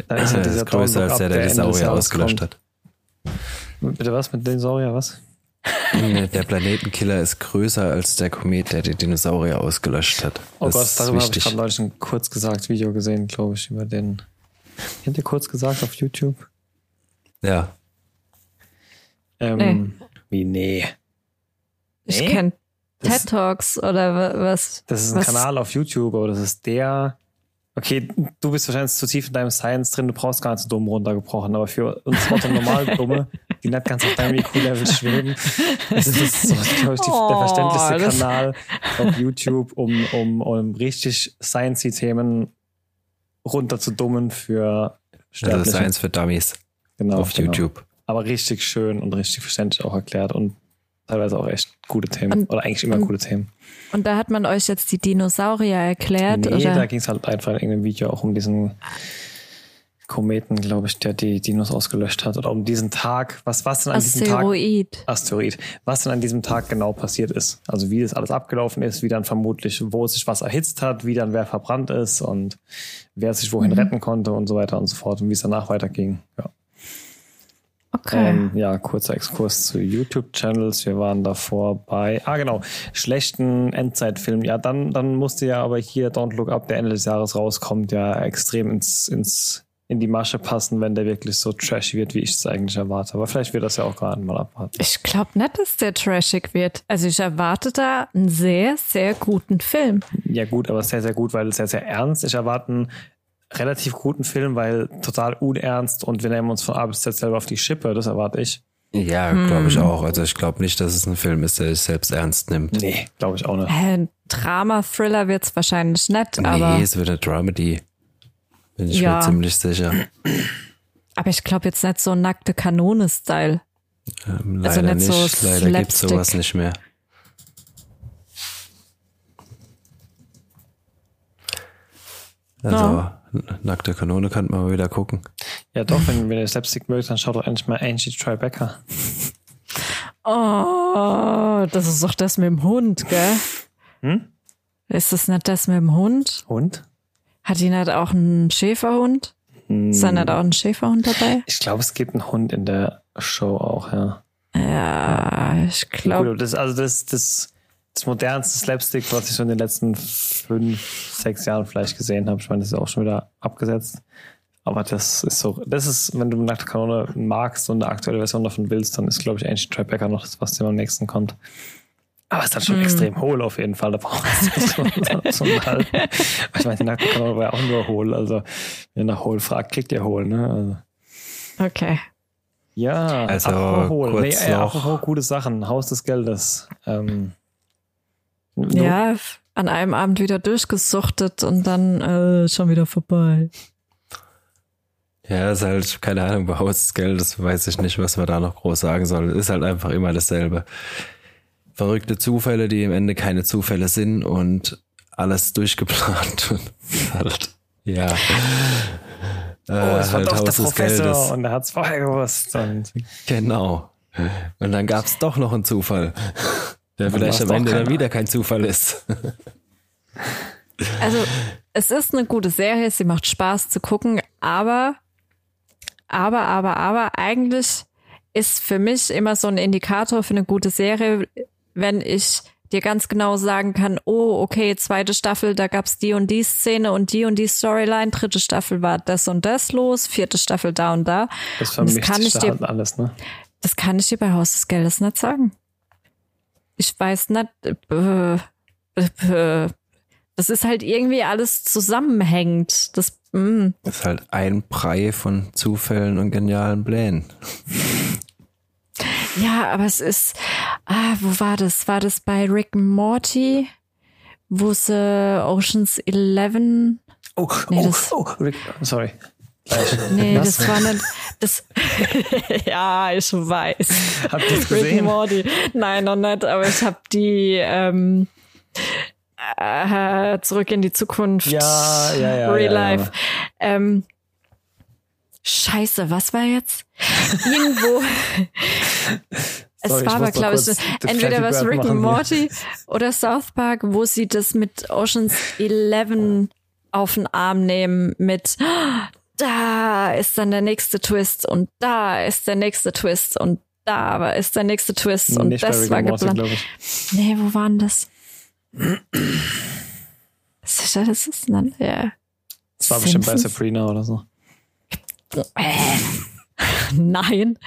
Speaker 1: Dann ist, ja [LAUGHS] ist größer als der, der die Saurier ausgelöscht hat.
Speaker 3: Bitte was mit Dinosaurier, was?
Speaker 1: Der Planetenkiller ist größer als der Komet, der die Dinosaurier ausgelöscht hat.
Speaker 3: Oh Gott, darüber habe ich gerade neulich ein kurz gesagt Video gesehen, glaube ich, über den. Habt ihr kurz gesagt auf YouTube?
Speaker 1: Ja.
Speaker 3: Ähm, nee. Wie nee?
Speaker 2: Ich nee? kenne TED Talks oder was?
Speaker 3: Das ist ein
Speaker 2: was?
Speaker 3: Kanal auf YouTube, aber das ist der Okay, du bist wahrscheinlich zu tief in deinem Science drin, du brauchst gar nicht so dumm runtergebrochen, aber für uns Otto normal Dumme, die nicht ganz auf deinem IQ-Level schweben, das ist so, glaube ich, die, oh, der verständlichste Kanal auf YouTube, um, um, um richtig Science-Themen runterzudummen für
Speaker 1: Sterbliche. Also Science für Dummies. Genau. Auf genau. YouTube.
Speaker 3: Aber richtig schön und richtig verständlich auch erklärt und teilweise auch echt gute Themen und, oder eigentlich immer und, gute Themen.
Speaker 2: Und da hat man euch jetzt die Dinosaurier erklärt?
Speaker 3: Nee,
Speaker 2: oder?
Speaker 3: da ging es halt einfach in irgendeinem Video auch um diesen Kometen, glaube ich, der die Dinos ausgelöscht hat oder um diesen Tag. Was was denn an
Speaker 2: Asteroid.
Speaker 3: diesem Tag? Asteroid. Was denn an diesem Tag genau passiert ist? Also wie das alles abgelaufen ist, wie dann vermutlich, wo sich was erhitzt hat, wie dann wer verbrannt ist und wer sich wohin mhm. retten konnte und so weiter und so fort und wie es danach weiterging. Ja.
Speaker 2: Okay.
Speaker 3: Ähm, ja, kurzer Exkurs zu YouTube-Channels. Wir waren davor bei, ah genau, schlechten Endzeitfilm. Ja, dann, dann musste ja aber hier Don't Look Up, der Ende des Jahres rauskommt, ja extrem ins, ins, in die Masche passen, wenn der wirklich so trashy wird, wie ich es eigentlich erwarte. Aber vielleicht wird das ja auch gerade mal abwarten.
Speaker 2: Ich glaube nicht, dass der trashig wird. Also ich erwarte da einen sehr, sehr guten Film.
Speaker 3: Ja gut, aber sehr, sehr gut, weil es sehr, sehr ernst. Ich erwarte einen relativ guten Film, weil total unernst und wir nehmen uns von A bis Z selber auf die Schippe, das erwarte ich.
Speaker 1: Ja, glaube ich hm. auch. Also ich glaube nicht, dass es ein Film ist, der sich selbst ernst nimmt.
Speaker 3: Nee, glaube ich auch nicht.
Speaker 2: Äh, Drama-Thriller wird es wahrscheinlich nicht, nee, aber.
Speaker 1: Nee, es wird eine Dramedy. Bin ich ja. mir ziemlich sicher.
Speaker 2: Aber ich glaube jetzt nicht so nackte Kanone-Style.
Speaker 1: Ähm, also leider also nicht, nicht. So leider gibt sowas nicht mehr. Also, no. Nackte Kanone könnte man mal wieder gucken.
Speaker 3: Ja, doch, wenn, wenn ihr Slapstick mögt, dann schaut doch endlich mal Angie Tribeca. [LAUGHS]
Speaker 2: Oh, das ist doch das mit dem Hund, gell? Hm? Ist das nicht das mit dem Hund?
Speaker 3: Hund?
Speaker 2: Hat die nicht auch einen Schäferhund? Hm. Ist da nicht auch ein Schäferhund dabei?
Speaker 3: Ich glaube, es gibt einen Hund in der Show auch, ja.
Speaker 2: Ja, ich glaube.
Speaker 3: Das, also das, das das modernste Slapstick, was ich so in den letzten fünf, sechs Jahren vielleicht gesehen habe. Ich meine, das ist auch schon wieder abgesetzt. Aber das ist so, das ist, wenn du Nackte Kanone magst und eine aktuelle Version davon willst, dann ist, glaube ich, Ancient Tribeca noch das, was dir am nächsten kommt. Aber es ist dann schon mm. extrem hohl auf jeden Fall. Da brauchst du so, so halt. Ich meine, die nackte Kanone war ja auch nur hohl. Also, wenn ihr nach hohl fragt, kriegt ihr hohl, ne?
Speaker 2: Also. Okay.
Speaker 3: Ja,
Speaker 1: also, hohl. Nee,
Speaker 3: apropos gute Sachen. Haus des Geldes. Ähm,
Speaker 2: ja, an einem Abend wieder durchgesuchtet und dann äh, schon wieder vorbei.
Speaker 1: Ja, ist halt, keine Ahnung, bei Haus des Geldes weiß ich nicht, was man da noch groß sagen soll. Ist halt einfach immer dasselbe. Verrückte Zufälle, die im Ende keine Zufälle sind und alles durchgeplant [LAUGHS] und halt, ja.
Speaker 3: Oh, es war halt doch Haus der Professor Geldes. und er hat's vorher gewusst. Und
Speaker 1: genau. Und dann gab's doch noch einen Zufall. Der vielleicht am Ende dann wieder kein Zufall ist. [LAUGHS]
Speaker 2: Also, es ist eine gute Serie, sie macht Spaß zu gucken, aber, aber, aber, aber, eigentlich ist für mich immer so ein Indikator für eine gute Serie, wenn ich dir ganz genau sagen kann, oh, okay, zweite Staffel, da gab's die und die Szene und die und die Storyline, dritte Staffel war das und das los, vierte Staffel da und da.
Speaker 3: Das vermischt das kann ich dir, halt alles, ne?
Speaker 2: Das kann ich dir bei Haus des Geldes nicht sagen. Ich weiß nicht, äh, äh, das ist halt irgendwie alles zusammenhängend. Das,
Speaker 1: mm. das ist halt ein Brei von Zufällen und genialen Plänen.
Speaker 2: Ja, aber es ist, ah, wo war das? War das bei Rick Morty, wo äh, Oceans 11?
Speaker 3: Oh, nee, oh, das, oh, Rick, sorry.
Speaker 2: Nee, Was? das war nicht, das, [LAUGHS] ja, ich weiß.
Speaker 3: Habt ihr gesehen? Rick Morty.
Speaker 2: Nein, noch nicht, aber ich habe die, ähm, äh, zurück in die Zukunft.
Speaker 3: Ja, ja, ja.
Speaker 2: Real ja, Life. Ja. Ähm, Scheiße, was war jetzt? Irgendwo. [LAUGHS] es Sorry, war aber, glaube ich, entweder was Rick and Morty oder South Park, wo sie das mit Oceans 11 auf den Arm nehmen mit da ist dann der nächste Twist und da ist der nächste Twist und da ist der nächste Twist und Nicht das war geplant. Nee, wo waren das? Das ist dann, ja.
Speaker 3: Das war bestimmt bei Sabrina oder so.
Speaker 2: Äh. [LAUGHS] Nein.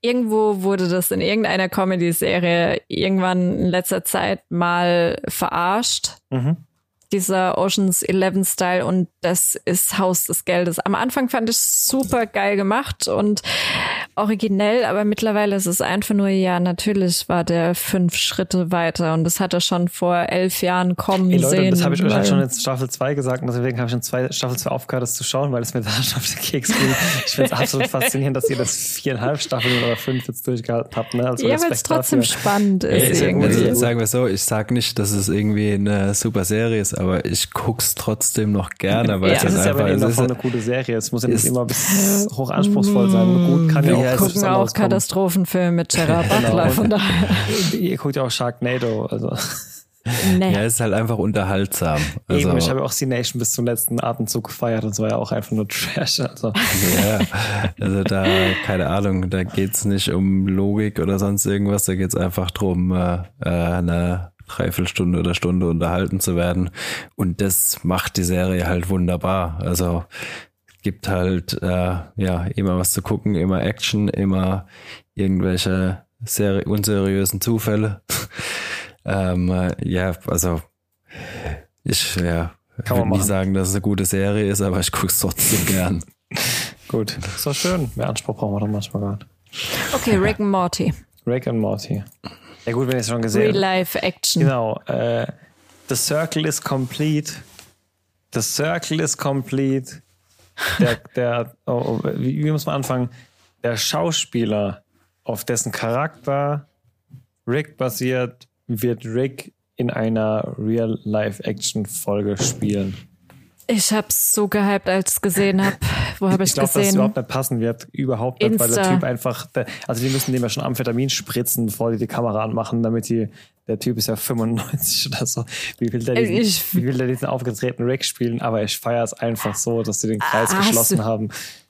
Speaker 2: Irgendwo wurde das in irgendeiner Comedy-Serie irgendwann in letzter Zeit mal verarscht. Mhm dieser Oceans 11 Style und das ist Haus des Geldes. Am Anfang fand ich es super geil gemacht und originell, aber mittlerweile ist es einfach nur, ja, natürlich war der fünf Schritte weiter und das hat er schon vor elf Jahren kommen hey Leute, sehen.
Speaker 3: Das habe ich euch halt schon in Staffel 2 gesagt und deswegen habe ich in zwei, Staffel 2 aufgehört, das zu schauen, weil es mir [LAUGHS] da schon auf den Keks ging. Ich finde es absolut [LAUGHS] faszinierend, dass ihr das viereinhalb Staffeln oder fünf jetzt durchgehalten habt. Ne? Also
Speaker 2: ja, weil es trotzdem dafür. spannend ist. Ja,
Speaker 1: also, sagen wir so, ich sage nicht, dass es irgendwie eine super Serie ist, aber ich guck's trotzdem noch gerne, weil
Speaker 3: ja, es ist einfach, ja es ist eine coole Serie. Es muss ja nicht immer bis hoch anspruchsvoll sein. Gut kann ja auch.
Speaker 2: Wir gucken auch Katastrophenfilme mit Gerard [LAUGHS] genau. Butler, von daher. [LAUGHS]
Speaker 3: Ihr guckt ja auch Sharknado, also.
Speaker 1: Nee. Ja, es ist halt einfach unterhaltsam.
Speaker 3: Also, Eben, ich habe auch C-Nation bis zum letzten Atemzug gefeiert und es war ja auch einfach nur Trash. Also.
Speaker 1: Ja, also da, keine Ahnung, da geht's nicht um Logik oder sonst irgendwas, da geht's einfach drum, äh, äh eine Dreiviertelstunde oder Stunde unterhalten zu werden. Und das macht die Serie halt wunderbar. Also gibt halt äh, ja immer was zu gucken, immer Action, immer irgendwelche seri unseriösen Zufälle. [LAUGHS] ähm, äh, ja, also ich ja, würde nie sagen, dass es eine gute Serie ist, aber ich gucke es trotzdem gern. [LAUGHS]
Speaker 3: Gut, ist doch schön. Mehr Anspruch brauchen wir doch manchmal gerade.
Speaker 2: Okay, Rick and Morty.
Speaker 3: Rick and Morty. Ja gut, wenn ihr es schon gesehen
Speaker 2: Real Life Action.
Speaker 3: Genau. Äh, the Circle is complete. The Circle is complete. Der, [LAUGHS] der oh, oh, wie, wie muss man anfangen? Der Schauspieler, auf dessen Charakter Rick basiert, wird Rick in einer Real-Life-Action-Folge spielen.
Speaker 2: Ich hab's so gehypt, als ich gesehen hab. Wo habe ich, ich glaub, gesehen? Ich glaube,
Speaker 3: dass es überhaupt nicht passen wird. Überhaupt nicht, Insta. weil der Typ einfach, also die müssen dem ja schon Amphetamin spritzen, bevor die die Kamera anmachen, damit die, der Typ ist ja 95 oder so. Wie will der diesen, ich, wie will der diesen aufgetretenen Rick spielen? Aber ich feiere es einfach so, dass sie den Kreis geschlossen
Speaker 2: du,
Speaker 3: haben.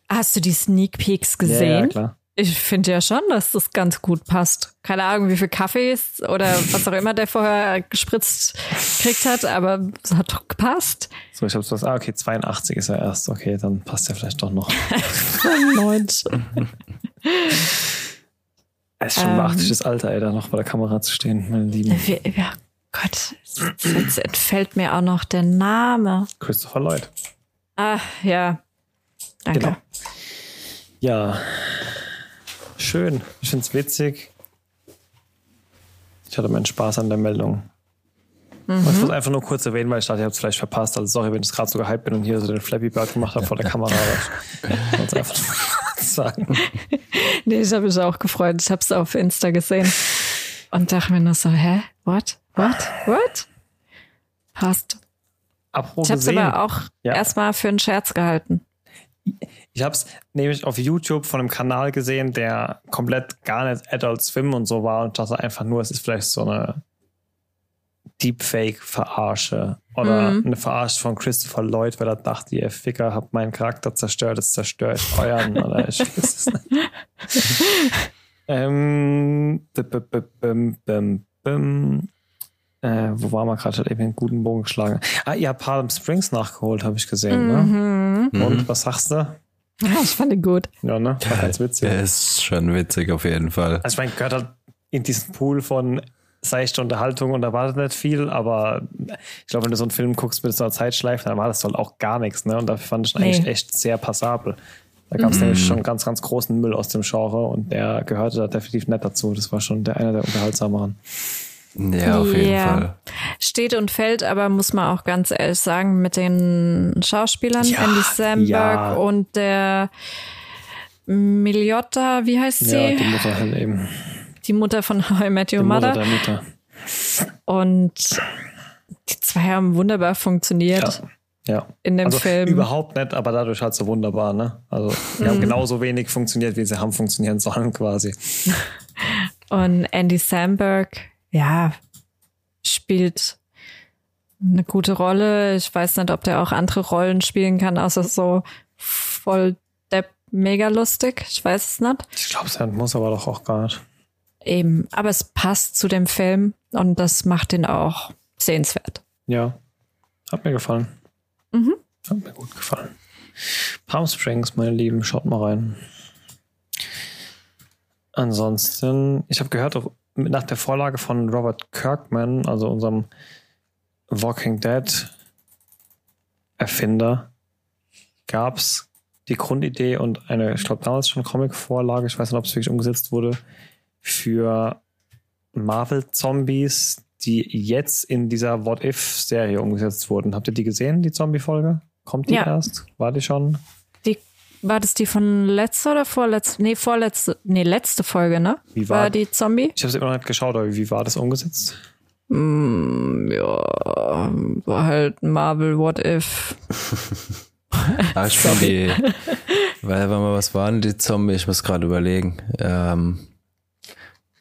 Speaker 2: Hast du die Sneak Peeks gesehen? Ja, ja klar. Ich finde ja schon, dass das ganz gut passt. Keine Ahnung, wie viel Kaffees oder was auch immer der vorher gespritzt gekriegt hat, aber es hat doch gepasst.
Speaker 3: So, ich hab's was. Ah, okay, 82 ist er erst. Okay, dann passt er vielleicht doch noch.
Speaker 2: 90. [LAUGHS]
Speaker 3: Es ist schon ähm, 80 das Alter, ey, da noch bei der Kamera zu stehen, meine Lieben.
Speaker 2: Ja, Gott, jetzt entfällt mir auch noch der Name.
Speaker 3: Christopher Lloyd.
Speaker 2: Ah, ja. Danke. Genau.
Speaker 3: Ja, Schön. Ich finde es witzig. Ich hatte meinen Spaß an der Meldung. Mhm. Ich muss einfach nur kurz erwähnen, weil ich dachte, ihr habt es vielleicht verpasst. Also sorry, wenn ich gerade so gehypt bin und hier so den Flappy Bird gemacht habe vor der Kamera. [LAUGHS] Ich wollte einfach [LAUGHS] sagen.
Speaker 2: Nee, ich habe mich auch gefreut. Ich habe es auf Insta gesehen und dachte mir nur so, hä? What? What? What? Passt.
Speaker 3: Apropos
Speaker 2: ich habe es aber auch ja. erstmal für einen Scherz gehalten.
Speaker 3: Ich habe es nämlich auf YouTube von einem Kanal gesehen, der komplett gar nicht Adult Swim und so war und dachte einfach nur, es ist vielleicht so eine Deepfake-Verarsche oder mhm. eine Verarsche von Christopher Lloyd, weil er dachte, ihr Ficker habt meinen Charakter zerstört, jetzt zerstöre ich euren oder ich weiß es nicht. [LAUGHS] ähm, äh, wo war man gerade? Hat eben einen guten Bogen geschlagen. Ah, ihr habt Harlem Springs nachgeholt, habe ich gesehen. Ne? Mhm. Ne? Und mhm. was sagst du?
Speaker 2: Ich fand ihn gut.
Speaker 3: Ja, ne? War ganz witzig.
Speaker 1: Er ist schon witzig auf jeden Fall.
Speaker 3: Also ich meine, gehört halt in diesen Pool von seichte Unterhaltung und erwartet nicht viel, aber ich glaube, wenn du so einen Film guckst mit so einer Zeitschleife, dann war das halt auch gar nichts, ne? Und da fand ich nee. eigentlich echt sehr passabel. Da gab es mhm. nämlich schon ganz, ganz großen Müll aus dem Genre und der gehörte da definitiv nicht dazu. Das war schon der einer der unterhaltsameren.
Speaker 1: Ja, auf jeden Fall.
Speaker 2: Steht und fällt, aber muss man auch ganz ehrlich sagen, mit den Schauspielern, ja, Andy Samberg ja. und der Miliotta, wie heißt sie? Ja,
Speaker 3: die Mutter halt eben.
Speaker 2: Die Mutter von [LAUGHS] How I Met Your die Mother. Mutter. Und die zwei haben wunderbar funktioniert.
Speaker 3: Ja. ja.
Speaker 2: In dem
Speaker 3: also
Speaker 2: Film.
Speaker 3: Überhaupt nicht, aber dadurch hat sie wunderbar, ne? Also, die mhm. haben genauso wenig funktioniert, wie sie haben funktionieren sollen, quasi. [LAUGHS]
Speaker 2: Und Andy Samberg, ja, spielt eine gute Rolle. Ich weiß nicht, ob der auch andere Rollen spielen kann, außer so voll depp mega lustig. Ich weiß es nicht.
Speaker 3: Ich glaube, es muss aber doch auch gar nicht.
Speaker 2: Eben, aber es passt zu dem Film und das macht ihn auch sehenswert.
Speaker 3: Ja, hat mir gefallen. Mhm. Hat mir gut gefallen. Palm Springs, meine Lieben, schaut mal rein. Ansonsten, ich habe gehört, nach der Vorlage von Robert Kirkman, also unserem Walking Dead Erfinder, gab es die Grundidee und eine, ich glaube damals schon Comic-Vorlage, ich weiß nicht, ob es wirklich umgesetzt wurde, für Marvel-Zombies, die jetzt in dieser What-If-Serie umgesetzt wurden. Habt ihr die gesehen, die Zombie-Folge? Kommt die ja. erst? War die schon?
Speaker 2: War das die von letzter oder vorletzte? Nee, vorletzte, nee, letzte Folge, ne?
Speaker 3: Wie war,
Speaker 2: war die Zombie?
Speaker 3: Ich habe es immer noch nicht geschaut, aber wie war das umgesetzt?
Speaker 2: Mm, ja, war halt Marvel What If. [LAUGHS]
Speaker 1: fand die, [LAUGHS] weil, weil mal was waren die Zombie? Ich muss gerade überlegen. Ähm,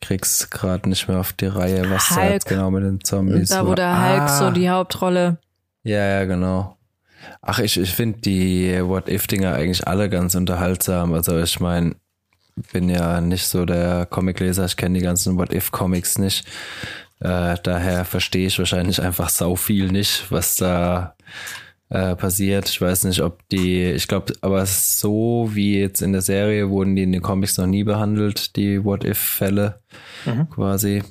Speaker 1: krieg's gerade nicht mehr auf die Reihe, was Hulk. da jetzt genau mit den Zombies
Speaker 2: Da, wo der Hulk ah. so die Hauptrolle.
Speaker 1: Ja, ja, genau. Ach, ich, ich finde die What-If-Dinger eigentlich alle ganz unterhaltsam. Also ich meine, bin ja nicht so der Comicleser, ich kenne die ganzen What-If-Comics nicht. Äh, daher verstehe ich wahrscheinlich einfach sau viel nicht, was da äh, passiert. Ich weiß nicht, ob die, ich glaube, aber so wie jetzt in der Serie wurden die in den Comics noch nie behandelt, die What-If-Fälle mhm. quasi.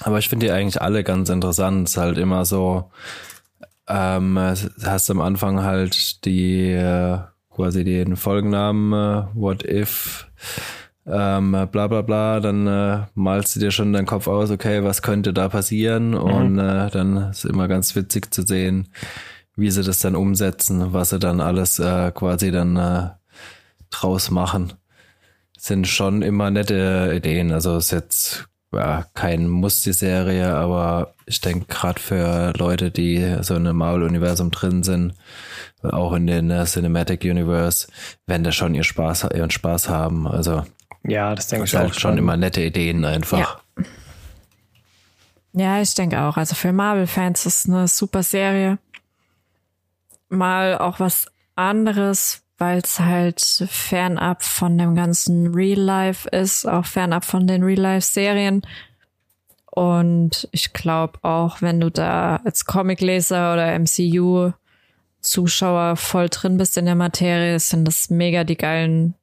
Speaker 1: Aber ich finde die eigentlich alle ganz interessant. Es ist halt immer so, ähm, hast am Anfang halt die äh, quasi den Folgennamen äh, What If ähm, bla bla bla, dann äh, malst du dir schon deinen Kopf aus, okay, was könnte da passieren mhm. und äh, dann ist immer ganz witzig zu sehen, wie sie das dann umsetzen, was sie dann alles äh, quasi dann äh, draus machen. Sind schon immer nette Ideen, also ist jetzt ja, kein Muss die Serie, aber ich denke gerade für Leute, die so in einem Marvel-Universum drin sind, auch in den uh, Cinematic Universe, werden da schon ihr Spaß, ihren Spaß haben. Also
Speaker 3: ja, das denke ich
Speaker 1: halt auch schon immer nette Ideen einfach.
Speaker 2: Ja, ja ich denke auch. Also für Marvel-Fans ist es eine super Serie. Mal auch was anderes, weil es halt fernab von dem ganzen Real Life ist, auch fernab von den Real Life Serien. Und ich glaube auch, wenn du da als Comicleser oder MCU Zuschauer voll drin bist in der Materie, sind das mega die geilen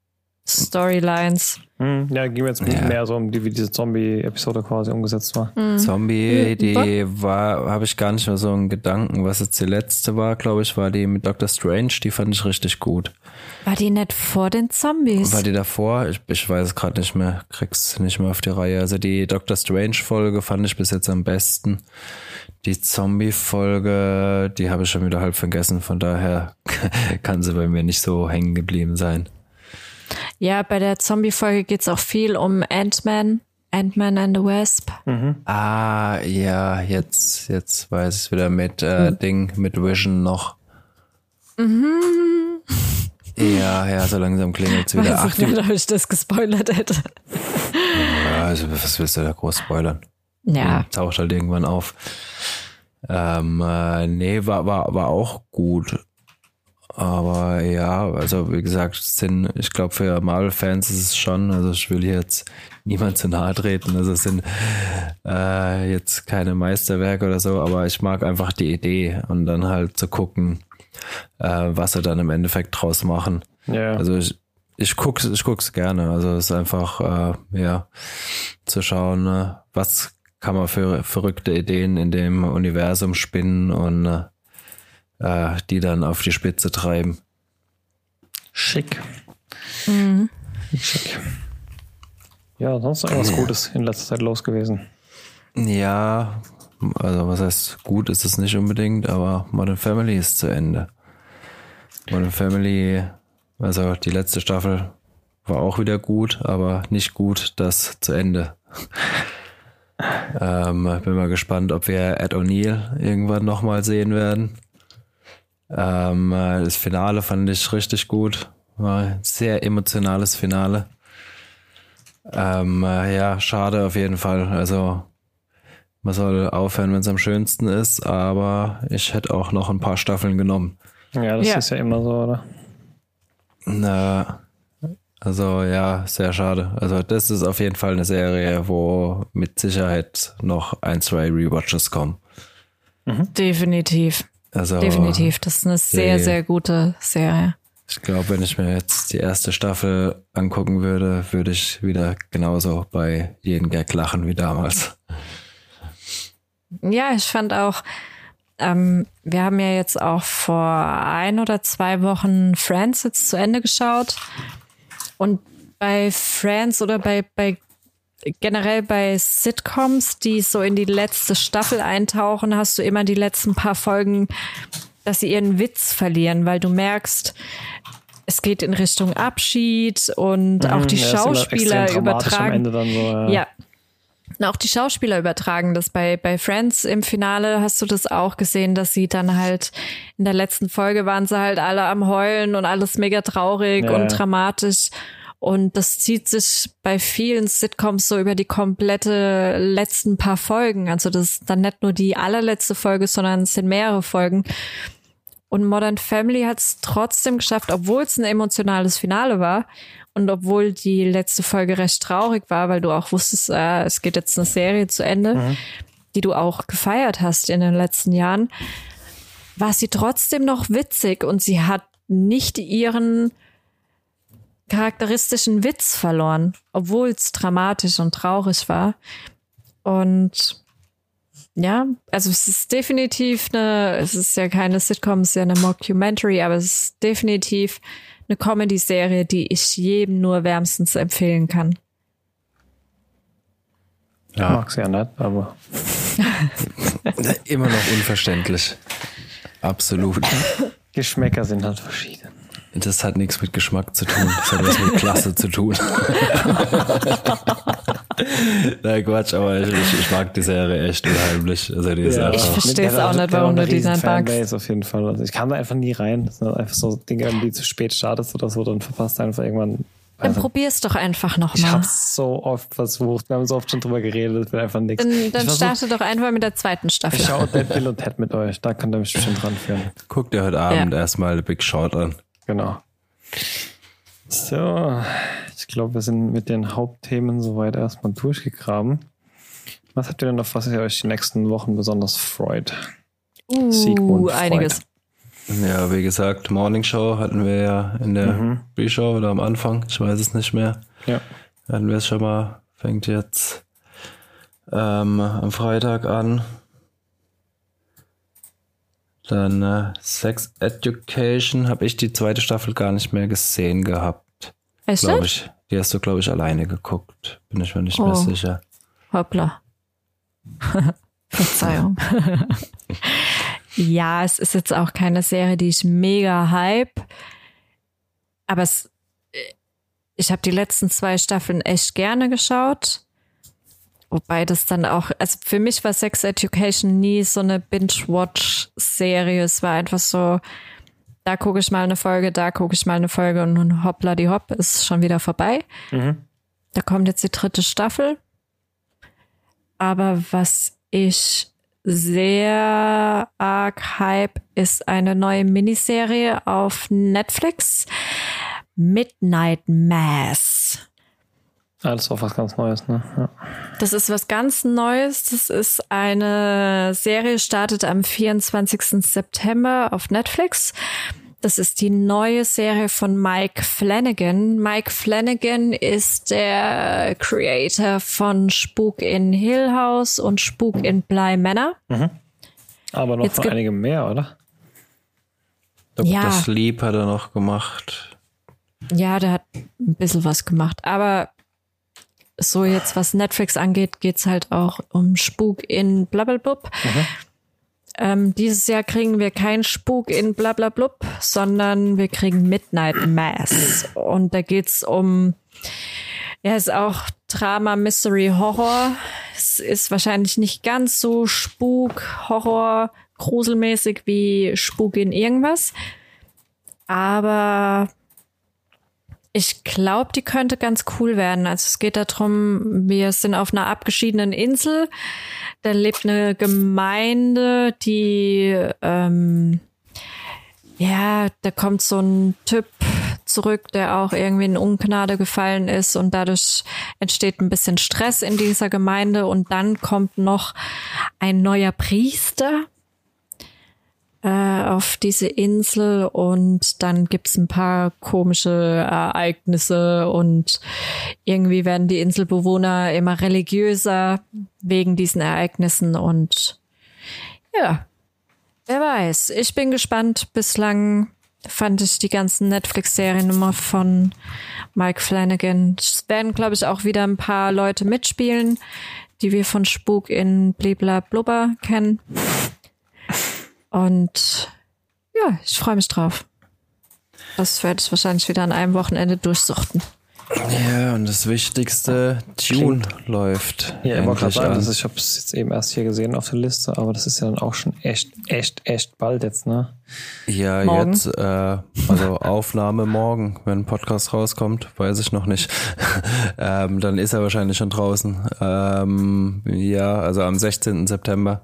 Speaker 2: Storylines.
Speaker 3: Hm, ja, ging mir jetzt ja. mehr so um die, wie diese Zombie-Episode quasi umgesetzt war.
Speaker 1: Mhm. Zombie, die war, habe ich gar nicht mehr so einen Gedanken. Was jetzt die letzte war, glaube ich, war die mit Doctor Strange, die fand ich richtig gut.
Speaker 2: War die nicht vor den Zombies?
Speaker 1: War die davor? Ich, ich weiß es gerade nicht mehr, krieg's nicht mehr auf die Reihe. Also die Doctor Strange-Folge fand ich bis jetzt am besten. Die Zombie-Folge, die habe ich schon wieder halb vergessen, von daher [LAUGHS] kann sie bei mir nicht so hängen geblieben sein.
Speaker 2: Ja, bei der Zombie-Folge geht es auch viel um Ant-Man. Ant-Man and the Wasp.
Speaker 1: Mhm. Ah, ja, jetzt, jetzt weiß ich wieder mit äh, mhm. Ding, mit Vision noch. Mhm. Ja, ja, so langsam klingelt es wieder.
Speaker 2: Weiß ich nicht, ob ich das gespoilert hätte.
Speaker 1: Ja, also was willst du da groß spoilern?
Speaker 2: Ja.
Speaker 1: Taucht halt irgendwann auf. Ähm, äh, nee, war, war, war auch gut. Aber ja, also wie gesagt, sind, ich glaube, für Marvel-Fans ist es schon, also ich will jetzt niemand zu nahe treten. Also es sind äh, jetzt keine Meisterwerke oder so, aber ich mag einfach die Idee und dann halt zu gucken, äh, was sie dann im Endeffekt draus machen. Ja. Also ich, ich guck's, ich guck's gerne. Also es ist einfach, äh, ja, zu schauen, äh, was kann man für verrückte Ideen in dem Universum spinnen und äh, die dann auf die Spitze treiben.
Speaker 3: Schick. Mhm. Schick. Ja, sonst irgendwas Gutes in letzter Zeit los gewesen.
Speaker 1: Ja, also was heißt gut ist es nicht unbedingt, aber Modern Family ist zu Ende. Modern Family, also die letzte Staffel war auch wieder gut, aber nicht gut das zu Ende. [LAUGHS] ähm, bin mal gespannt, ob wir Ed O'Neill irgendwann nochmal sehen werden. Ähm, äh, das Finale fand ich richtig gut. War ein sehr emotionales Finale. Ähm, äh, ja, schade auf jeden Fall. Also man soll aufhören, wenn es am schönsten ist, aber ich hätte auch noch ein paar Staffeln genommen.
Speaker 3: Ja, das ja. ist ja immer so, oder?
Speaker 1: Na, also ja, sehr schade. Also das ist auf jeden Fall eine Serie, wo mit Sicherheit noch ein, zwei Rewatches kommen.
Speaker 2: Mhm. Definitiv. Also, Definitiv, das ist eine sehr, die, sehr gute Serie.
Speaker 1: Ich glaube, wenn ich mir jetzt die erste Staffel angucken würde, würde ich wieder genauso bei jedem Gag lachen wie damals.
Speaker 2: Ja, ich fand auch, ähm, wir haben ja jetzt auch vor ein oder zwei Wochen Friends jetzt zu Ende geschaut. Und bei Friends oder bei, bei generell bei Sitcoms, die so in die letzte Staffel eintauchen, hast du immer die letzten paar Folgen, dass sie ihren Witz verlieren, weil du merkst, es geht in Richtung Abschied und mhm, auch die ja, Schauspieler übertragen. So, ja. ja. Und auch die Schauspieler übertragen das. Bei, bei Friends im Finale hast du das auch gesehen, dass sie dann halt in der letzten Folge waren sie halt alle am Heulen und alles mega traurig ja. und dramatisch. Und das zieht sich bei vielen Sitcoms so über die komplette letzten paar Folgen. Also das ist dann nicht nur die allerletzte Folge, sondern es sind mehrere Folgen. Und Modern Family hat es trotzdem geschafft, obwohl es ein emotionales Finale war und obwohl die letzte Folge recht traurig war, weil du auch wusstest, äh, es geht jetzt eine Serie zu Ende, mhm. die du auch gefeiert hast in den letzten Jahren, war sie trotzdem noch witzig und sie hat nicht ihren charakteristischen Witz verloren, obwohl es dramatisch und traurig war. Und ja, also es ist definitiv eine, es ist ja keine Sitcom, es ist ja eine Mockumentary, aber es ist definitiv eine Comedy-Serie, die ich jedem nur wärmstens empfehlen kann.
Speaker 3: Ja. Mag's ja nicht, aber. [LAUGHS]
Speaker 1: Immer noch unverständlich. Absolut.
Speaker 3: Geschmäcker sind halt verschieden.
Speaker 1: Das hat nichts mit Geschmack zu tun. Das hat was mit Klasse zu tun. [LAUGHS] Nein, Quatsch, aber ich, ich, ich, mag die Serie echt unheimlich. Also die ist ja.
Speaker 2: Ich verstehe es auch nicht, warum du die dann magst.
Speaker 3: auf jeden Fall. Also ich kam da einfach nie rein. Das sind einfach so Dinge, die zu spät startest oder so, dann verpasst du einfach irgendwann
Speaker 2: dann probier's doch einfach nochmal.
Speaker 3: Ich hab's so oft versucht. Wir haben so oft schon drüber geredet. Wird einfach nichts.
Speaker 2: Dann, dann starte doch einfach mit der zweiten Staffel.
Speaker 3: Ich schaue Dead Bill und Ted mit euch. Da könnt ihr mich bestimmt dran führen.
Speaker 1: Guck dir heute Abend ja. erstmal Big Short an.
Speaker 3: Genau. So, ich glaube, wir sind mit den Hauptthemen soweit erstmal durchgegraben. Was habt ihr denn noch, was ihr euch die nächsten Wochen besonders freut?
Speaker 2: Uh, einiges.
Speaker 1: Ja, wie gesagt, Morning Show hatten wir ja in der mhm. Pre-Show oder am Anfang, ich weiß es nicht mehr.
Speaker 3: Ja.
Speaker 1: Hatten wir es schon mal, fängt jetzt ähm, am Freitag an. Dann äh, Sex Education habe ich die zweite Staffel gar nicht mehr gesehen gehabt.
Speaker 2: Echt?
Speaker 1: Glaub ich. Die hast du, glaube ich, alleine geguckt. Bin ich mir nicht oh. mehr sicher.
Speaker 2: Hoppla. [LAUGHS] Verzeihung. ja, es ist jetzt auch keine Serie, die ich mega hype. Aber es, ich habe die letzten zwei Staffeln echt gerne geschaut. Wobei das dann auch, also für mich war Sex Education nie so eine Binge-Watch-Serie. Es war einfach so, da gucke ich mal eine Folge, da gucke ich mal eine Folge und nun hoppla die hopp ist schon wieder vorbei. Mhm. Da kommt jetzt die dritte Staffel. aber was ich sehr arg hype ist eine neue Miniserie auf Netflix. Midnight Mass.
Speaker 3: Alles ah, auch was ganz Neues, ne? Ja.
Speaker 2: Das ist was ganz Neues. Das ist eine Serie, startet am 24. September auf Netflix. Das ist die neue Serie von Mike Flanagan. Mike Flanagan ist der Creator von Spuk in Hill House und Spuk in Bly Manor. Mhm.
Speaker 3: Aber noch Jetzt einige mehr, oder?
Speaker 1: Dr. Ja. Sleep hat er noch gemacht.
Speaker 2: Ja, der hat ein bisschen was gemacht. Aber so jetzt, was Netflix angeht, geht's halt auch um Spuk in Blablablub. Mhm. Ähm, dieses Jahr kriegen wir keinen Spuk in Blablablub, sondern wir kriegen Midnight Mass. Und da geht's um, ja, ist auch Drama, Mystery, Horror. Es ist wahrscheinlich nicht ganz so Spuk, Horror, gruselmäßig wie Spuk in irgendwas. Aber ich glaube, die könnte ganz cool werden. Also es geht darum, wir sind auf einer abgeschiedenen Insel. Da lebt eine Gemeinde, die ähm, ja, da kommt so ein Typ zurück, der auch irgendwie in Ungnade gefallen ist und dadurch entsteht ein bisschen Stress in dieser Gemeinde und dann kommt noch ein neuer Priester äh, auf diese Insel und dann gibt's ein paar komische Ereignisse und irgendwie werden die Inselbewohner immer religiöser wegen diesen Ereignissen und ja, wer weiß. Ich bin gespannt. Bislang fand ich die ganzen Netflix-Serien immer von Mike Flanagan. Es werden, glaube ich, auch wieder ein paar Leute mitspielen, die wir von Spuk in Blibla Blubber kennen. Und ja, ich freue mich drauf. Das werde ich wahrscheinlich wieder an einem Wochenende durchsuchten.
Speaker 1: Ja, und das Wichtigste, Tune Klingt. läuft.
Speaker 3: Ja, ich wollte gerade sagen, also ich habe es jetzt eben erst hier gesehen auf der Liste, aber das ist ja dann auch schon echt, echt, echt bald jetzt, ne?
Speaker 1: Ja, morgen. jetzt, äh, also Aufnahme morgen, wenn ein Podcast rauskommt, weiß ich noch nicht. [LAUGHS] ähm, dann ist er wahrscheinlich schon draußen. Ähm, ja, also am 16. September.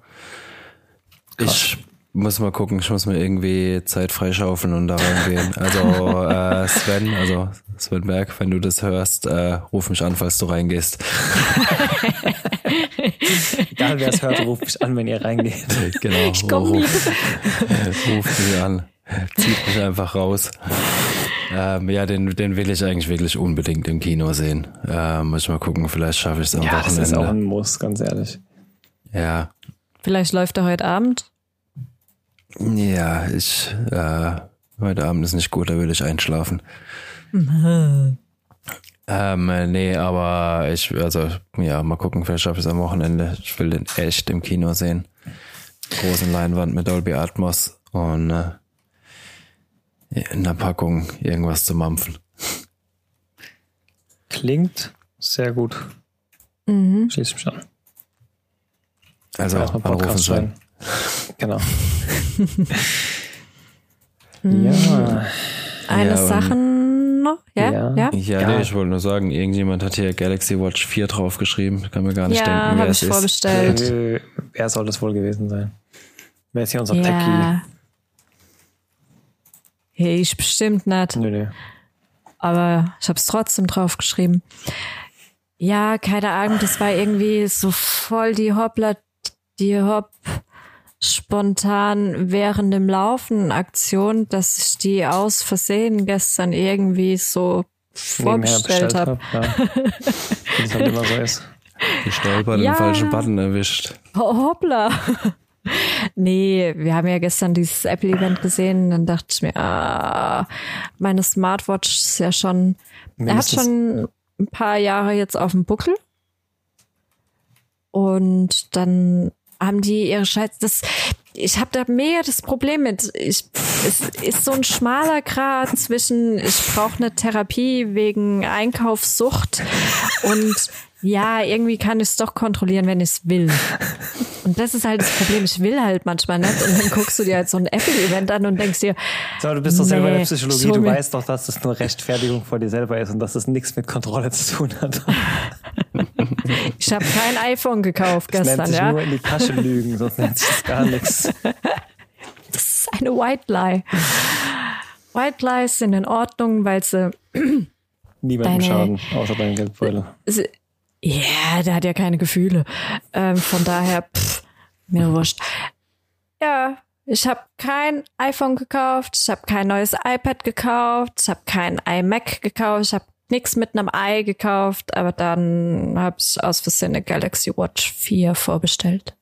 Speaker 1: Krass. Ich muss mal gucken, ich muss mir irgendwie Zeit freischaufeln und da reingehen. Also äh, Sven, also Sven Berg, wenn du das hörst, äh, ruf mich an, falls du reingehst. [LAUGHS]
Speaker 3: Egal wer es hört, ruf mich an, wenn ihr reingeht.
Speaker 1: Genau. Ich komm ruf, [LAUGHS] ruf mich an. Zieht mich einfach raus. Ähm, ja, den, den will ich eigentlich wirklich unbedingt im Kino sehen. Äh, muss ich mal gucken, vielleicht schaffe ich es am ja, Wochenende. Das ist
Speaker 3: auch ein Muss, ganz ehrlich.
Speaker 1: Ja.
Speaker 2: Vielleicht läuft er heute Abend.
Speaker 1: Ja, ich, äh, heute Abend ist nicht gut, da will ich einschlafen. [LAUGHS] ähm, nee, aber ich, also, ja, mal gucken, vielleicht schaffe ich es am Wochenende. Ich will den echt im Kino sehen. Großen Leinwand mit Dolby Atmos und äh, in der Packung irgendwas zu mampfen. [LAUGHS]
Speaker 3: Klingt sehr gut. Mhm. Schließ mich an.
Speaker 1: Also, anrufen sein.
Speaker 3: Genau. [LAUGHS]
Speaker 2: ja. Eine ja, Sache noch? Ja, ja.
Speaker 1: Ja, ja, ja. Nee, ich wollte nur sagen, irgendjemand hat hier Galaxy Watch 4 draufgeschrieben. Kann mir gar nicht ja, denken, wer es
Speaker 2: ich vorbestellt. ist.
Speaker 3: Äh, wer soll das wohl gewesen sein? Wer ist hier unser ja. Techie?
Speaker 2: Hey, ich bestimmt nicht. Nö, nö. Aber ich habe es trotzdem draufgeschrieben. Ja, keine Ahnung, das war irgendwie so voll die Hoppla, die Hopp spontan während dem Laufen Aktion, dass ich die aus Versehen gestern irgendwie so vorbestellt habe. Ja. Wie es halt
Speaker 1: immer so ist. Gestolpert ja. den falschen Button erwischt.
Speaker 2: hoppla. Nee, wir haben ja gestern dieses Apple-Event gesehen. Dann dachte ich mir, ah, meine Smartwatch ist ja schon, er hat schon ein paar Jahre jetzt auf dem Buckel. Und dann haben die ihre Scheiße. Das, ich habe da mega das Problem mit. Ich, es ist so ein schmaler Grad zwischen, ich brauche eine Therapie wegen Einkaufssucht und ja, irgendwie kann ich es doch kontrollieren, wenn ich es will. Und das ist halt das Problem. Ich will halt manchmal nicht. Und dann guckst du dir halt so ein Apple-Event an und denkst dir.
Speaker 3: So, du bist doch selber in der Psychologie. Du weißt doch, dass das nur Rechtfertigung vor dir selber ist und dass das nichts mit Kontrolle zu tun hat.
Speaker 2: ich habe kein iPhone gekauft das gestern, nennt sich ja.
Speaker 3: nur in die Tasche lügen, sonst nennt sich das gar nichts.
Speaker 2: Das ist eine White Lie. White Lies sind in Ordnung, weil sie
Speaker 3: niemandem schaden, außer deinem Geldbeutel.
Speaker 2: Ja, yeah, der hat ja keine Gefühle. Ähm, von daher, pff, mir wurscht. Ja, ich habe kein iPhone gekauft, ich habe kein neues iPad gekauft, ich habe kein iMac gekauft, ich habe nichts mit einem i gekauft, aber dann habe ich aus Versehen eine Galaxy Watch 4 vorbestellt.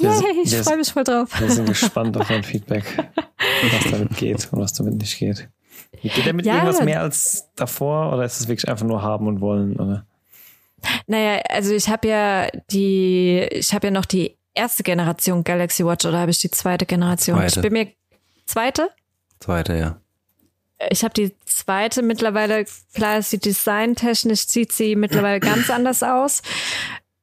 Speaker 2: Yay, ich freue mich voll drauf.
Speaker 3: Wir sind gespannt auf dein Feedback, was damit geht und was damit nicht geht. Geht damit ja, irgendwas mehr als davor oder ist es wirklich einfach nur haben und wollen? Oder?
Speaker 2: Naja, also ich habe ja die, ich habe ja noch die erste Generation Galaxy Watch oder habe ich die zweite Generation?
Speaker 1: Zweite.
Speaker 2: Ich bin mir zweite?
Speaker 1: Zweite, ja.
Speaker 2: Ich habe die zweite mittlerweile, klar ist sie designtechnisch, sieht sie mittlerweile ganz [CLEARS THROAT] anders aus.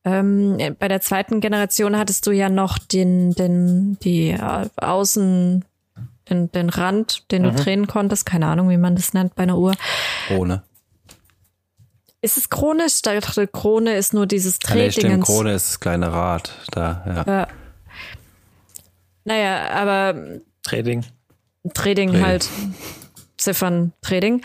Speaker 2: Ähm, bei der zweiten Generation hattest du ja noch den, den, die äh, Außen, den, den Rand, den mhm. du drehen konntest. Keine Ahnung, wie man das nennt bei einer Uhr.
Speaker 1: Krone.
Speaker 2: Ist es Krone? Ich dachte, Krone ist nur dieses Drehdingens.
Speaker 1: Nee, Krone ist das kleine Rad da, ja. ja.
Speaker 2: Naja, aber
Speaker 3: Trading.
Speaker 2: Trading, Trading. halt. Ziffern Trading.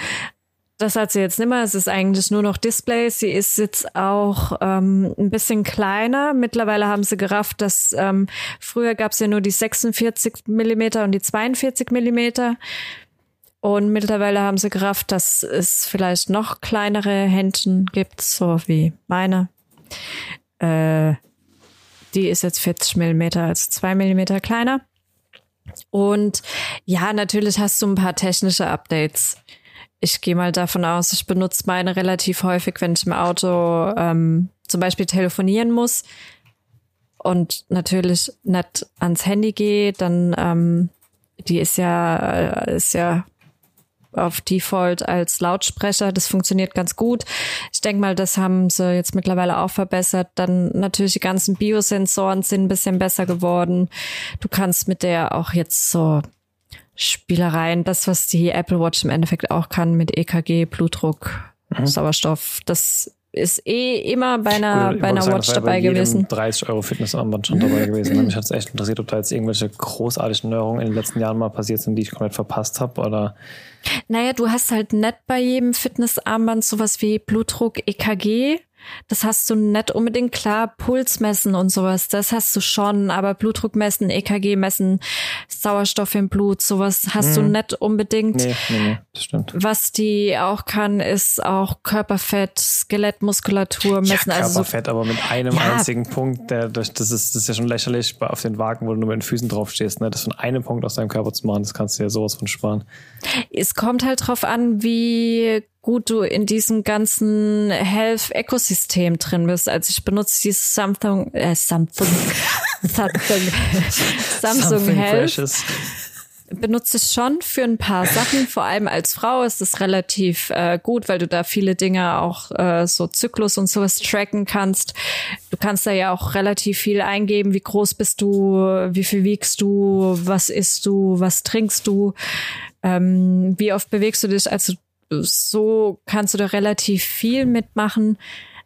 Speaker 2: Das hat sie jetzt nicht mehr. Es ist eigentlich nur noch Display. Sie ist jetzt auch ähm, ein bisschen kleiner. Mittlerweile haben sie gerafft, dass ähm, früher gab es ja nur die 46 Millimeter und die 42 Millimeter. Und mittlerweile haben sie gerafft, dass es vielleicht noch kleinere Händchen gibt, so wie meine. Äh, die ist jetzt 40 Millimeter, also zwei Millimeter kleiner. Und ja, natürlich hast du ein paar technische Updates. Ich gehe mal davon aus, ich benutze meine relativ häufig, wenn ich im Auto ähm, zum Beispiel telefonieren muss und natürlich nicht ans Handy gehe, dann ähm, die ist ja äh, ist ja auf Default als Lautsprecher. Das funktioniert ganz gut. Ich denke mal, das haben sie jetzt mittlerweile auch verbessert. Dann natürlich die ganzen Biosensoren sind ein bisschen besser geworden. Du kannst mit der auch jetzt so Spielereien, das, was die Apple Watch im Endeffekt auch kann mit EKG, Blutdruck, mhm. Sauerstoff, das ist eh immer bei einer, bei einer Watch sagen, dabei gewesen.
Speaker 3: 30 Euro Fitnessarmband schon dabei gewesen. Mich hat es echt interessiert, ob da jetzt irgendwelche großartigen Neuerungen in den letzten Jahren mal passiert sind, die ich komplett verpasst habe oder.
Speaker 2: Naja, du hast halt nicht bei jedem Fitnessarmband sowas wie Blutdruck, EKG. Das hast du nicht unbedingt klar, Puls messen und sowas, das hast du schon, aber Blutdruck messen, EKG messen, Sauerstoff im Blut, sowas hast hm. du nicht unbedingt.
Speaker 3: Nee, nee, nee, das stimmt.
Speaker 2: Was die auch kann, ist auch Körperfett, Skelettmuskulatur messen.
Speaker 3: Ja, Körperfett, also so, aber mit einem ja. einzigen Punkt, der das ist, das ist ja schon lächerlich auf den Wagen, wo du nur mit den Füßen drauf stehst, ne? Das von einem Punkt aus deinem Körper zu machen, das kannst du ja sowas von sparen.
Speaker 2: Es kommt halt drauf an, wie gut du in diesem ganzen Health-Ökosystem drin bist. Also ich benutze dieses Samsung, äh, Samsung, [LAUGHS] Samsung, Samsung Health. Precious. Benutze ich schon für ein paar Sachen. Vor allem als Frau ist es relativ äh, gut, weil du da viele Dinge auch äh, so Zyklus und sowas tracken kannst. Du kannst da ja auch relativ viel eingeben. Wie groß bist du? Wie viel wiegst du? Was isst du? Was trinkst du? Ähm, wie oft bewegst du dich? Also so kannst du da relativ viel mitmachen.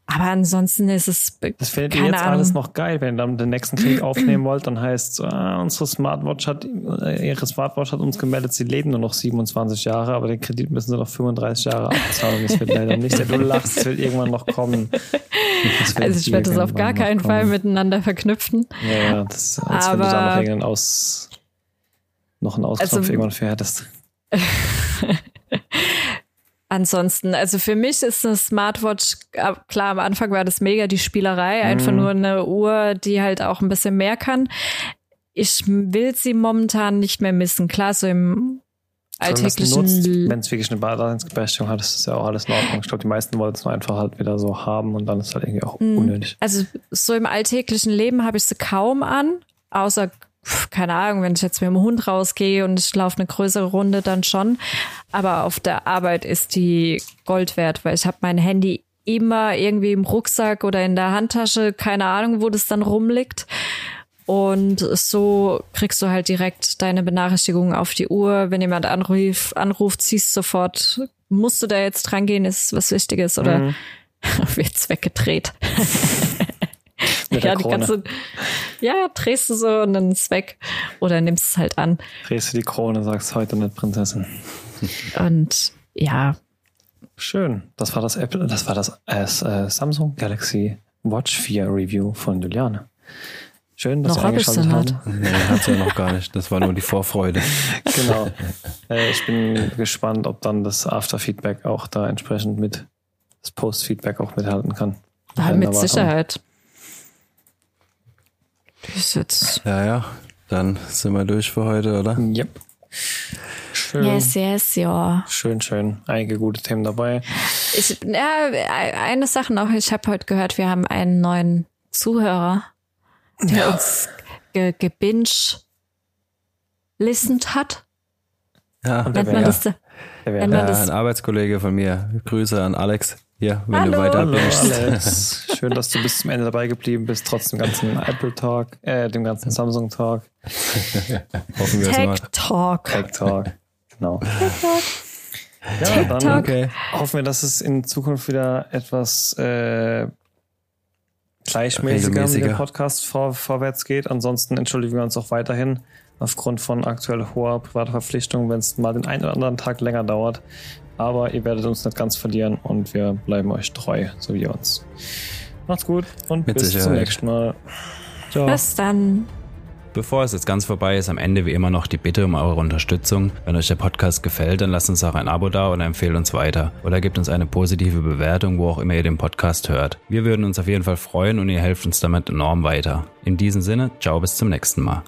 Speaker 2: Aber ansonsten ist es.
Speaker 3: Das findet ihr jetzt Ahnung. alles noch geil, wenn ihr dann den nächsten Krieg [CLEARS THROAT] aufnehmen wollt, dann heißt ah, unsere Smartwatch hat, äh, ihre Smartwatch hat uns gemeldet, sie leben nur noch 27 Jahre, aber den Kredit müssen sie noch 35 Jahre abzahlen. Das wird leider nicht. Du lachst, es wird irgendwann noch kommen.
Speaker 2: Also ich werde das auf gar keinen kommen. Fall miteinander verknüpfen.
Speaker 3: Ja, ja das, als aber, wenn du da noch einen Aus, noch einen Ausknopf also, irgendwann für hättest. [LAUGHS]
Speaker 2: Ansonsten, also für mich ist eine Smartwatch, äh, klar, am Anfang war das mega die Spielerei, mhm. einfach nur eine Uhr, die halt auch ein bisschen mehr kann. Ich will sie momentan nicht mehr missen. Klar, so im alltäglichen.
Speaker 3: Wenn es wirklich eine Daseinsberechtigung hat, ist das ja auch alles in Ordnung. Ich glaube, die meisten wollen es nur einfach halt wieder so haben und dann ist es halt irgendwie auch mhm. unnötig.
Speaker 2: Also so im alltäglichen Leben habe ich sie kaum an, außer keine Ahnung, wenn ich jetzt mit dem Hund rausgehe und ich laufe eine größere Runde, dann schon. Aber auf der Arbeit ist die Gold wert, weil ich habe mein Handy immer irgendwie im Rucksack oder in der Handtasche, keine Ahnung, wo das dann rumliegt. Und so kriegst du halt direkt deine Benachrichtigungen auf die Uhr. Wenn jemand anruft, anruft, ziehst sofort, musst du da jetzt dran gehen, ist was Wichtiges oder mhm. [LAUGHS] wird's weggedreht. [LAUGHS] ja, die ganze, ja, drehst du so und dann ist es weg. Oder nimmst es halt an.
Speaker 3: Drehst du die Krone, sagst heute nicht Prinzessin.
Speaker 2: Und ja.
Speaker 3: Schön. Das war das Apple, das war das äh, Samsung Galaxy Watch 4 Review von Juliane. Schön, dass noch Sie eingeschaltet haben.
Speaker 1: Nee, hat's ja noch gar nicht. Das war nur die Vorfreude. [LAUGHS]
Speaker 3: genau. Äh, ich bin gespannt, ob dann das Afterfeedback auch da entsprechend mit, das Postfeedback auch mithalten kann.
Speaker 2: Ja, mit Sicherheit.
Speaker 1: Ist jetzt. Ja, ja. Dann sind wir durch für heute, oder?
Speaker 3: Yep.
Speaker 2: Schön. Yes, yes, ja.
Speaker 3: Schön, schön. Einige gute Themen dabei.
Speaker 2: Ich, ja, eine Sache noch. Ich habe heute gehört, wir haben einen neuen Zuhörer, der ja. uns ge gebinge listened hat.
Speaker 1: Ja, Nennt man das, ja, das? ein Arbeitskollege von mir. Grüße an Alex. Hier, wenn Hallo. du weiter Hallo,
Speaker 3: Alex. [LAUGHS] Schön, dass du bis zum Ende dabei geblieben bist, trotz dem ganzen Apple Talk, äh, dem ganzen Samsung Talk. [LAUGHS]
Speaker 2: Hoffen wir Tech Talk.
Speaker 3: Tech Talk. Genau. Tech Talk. Ja, dann okay. hoffen wir, dass es in Zukunft wieder etwas äh, gleichmäßiger mit dem Podcast vor, vorwärts geht. Ansonsten entschuldigen wir uns auch weiterhin aufgrund von aktuell hoher privater Verpflichtungen, wenn es mal den einen oder anderen Tag länger dauert. Aber ihr werdet uns nicht ganz verlieren und wir bleiben euch treu, so wie ihr uns. Macht's gut und Mit bis Sicherheit. zum nächsten Mal.
Speaker 2: Ciao. Bis dann.
Speaker 1: Bevor es jetzt ganz vorbei ist, am Ende wie immer noch die Bitte um eure Unterstützung. Wenn euch der Podcast gefällt, dann lasst uns auch ein Abo da oder empfehlt uns weiter. Oder gebt uns eine positive Bewertung, wo auch immer ihr den Podcast hört. Wir würden uns auf jeden Fall freuen und ihr helft uns damit enorm weiter. In diesem Sinne, ciao bis zum nächsten Mal.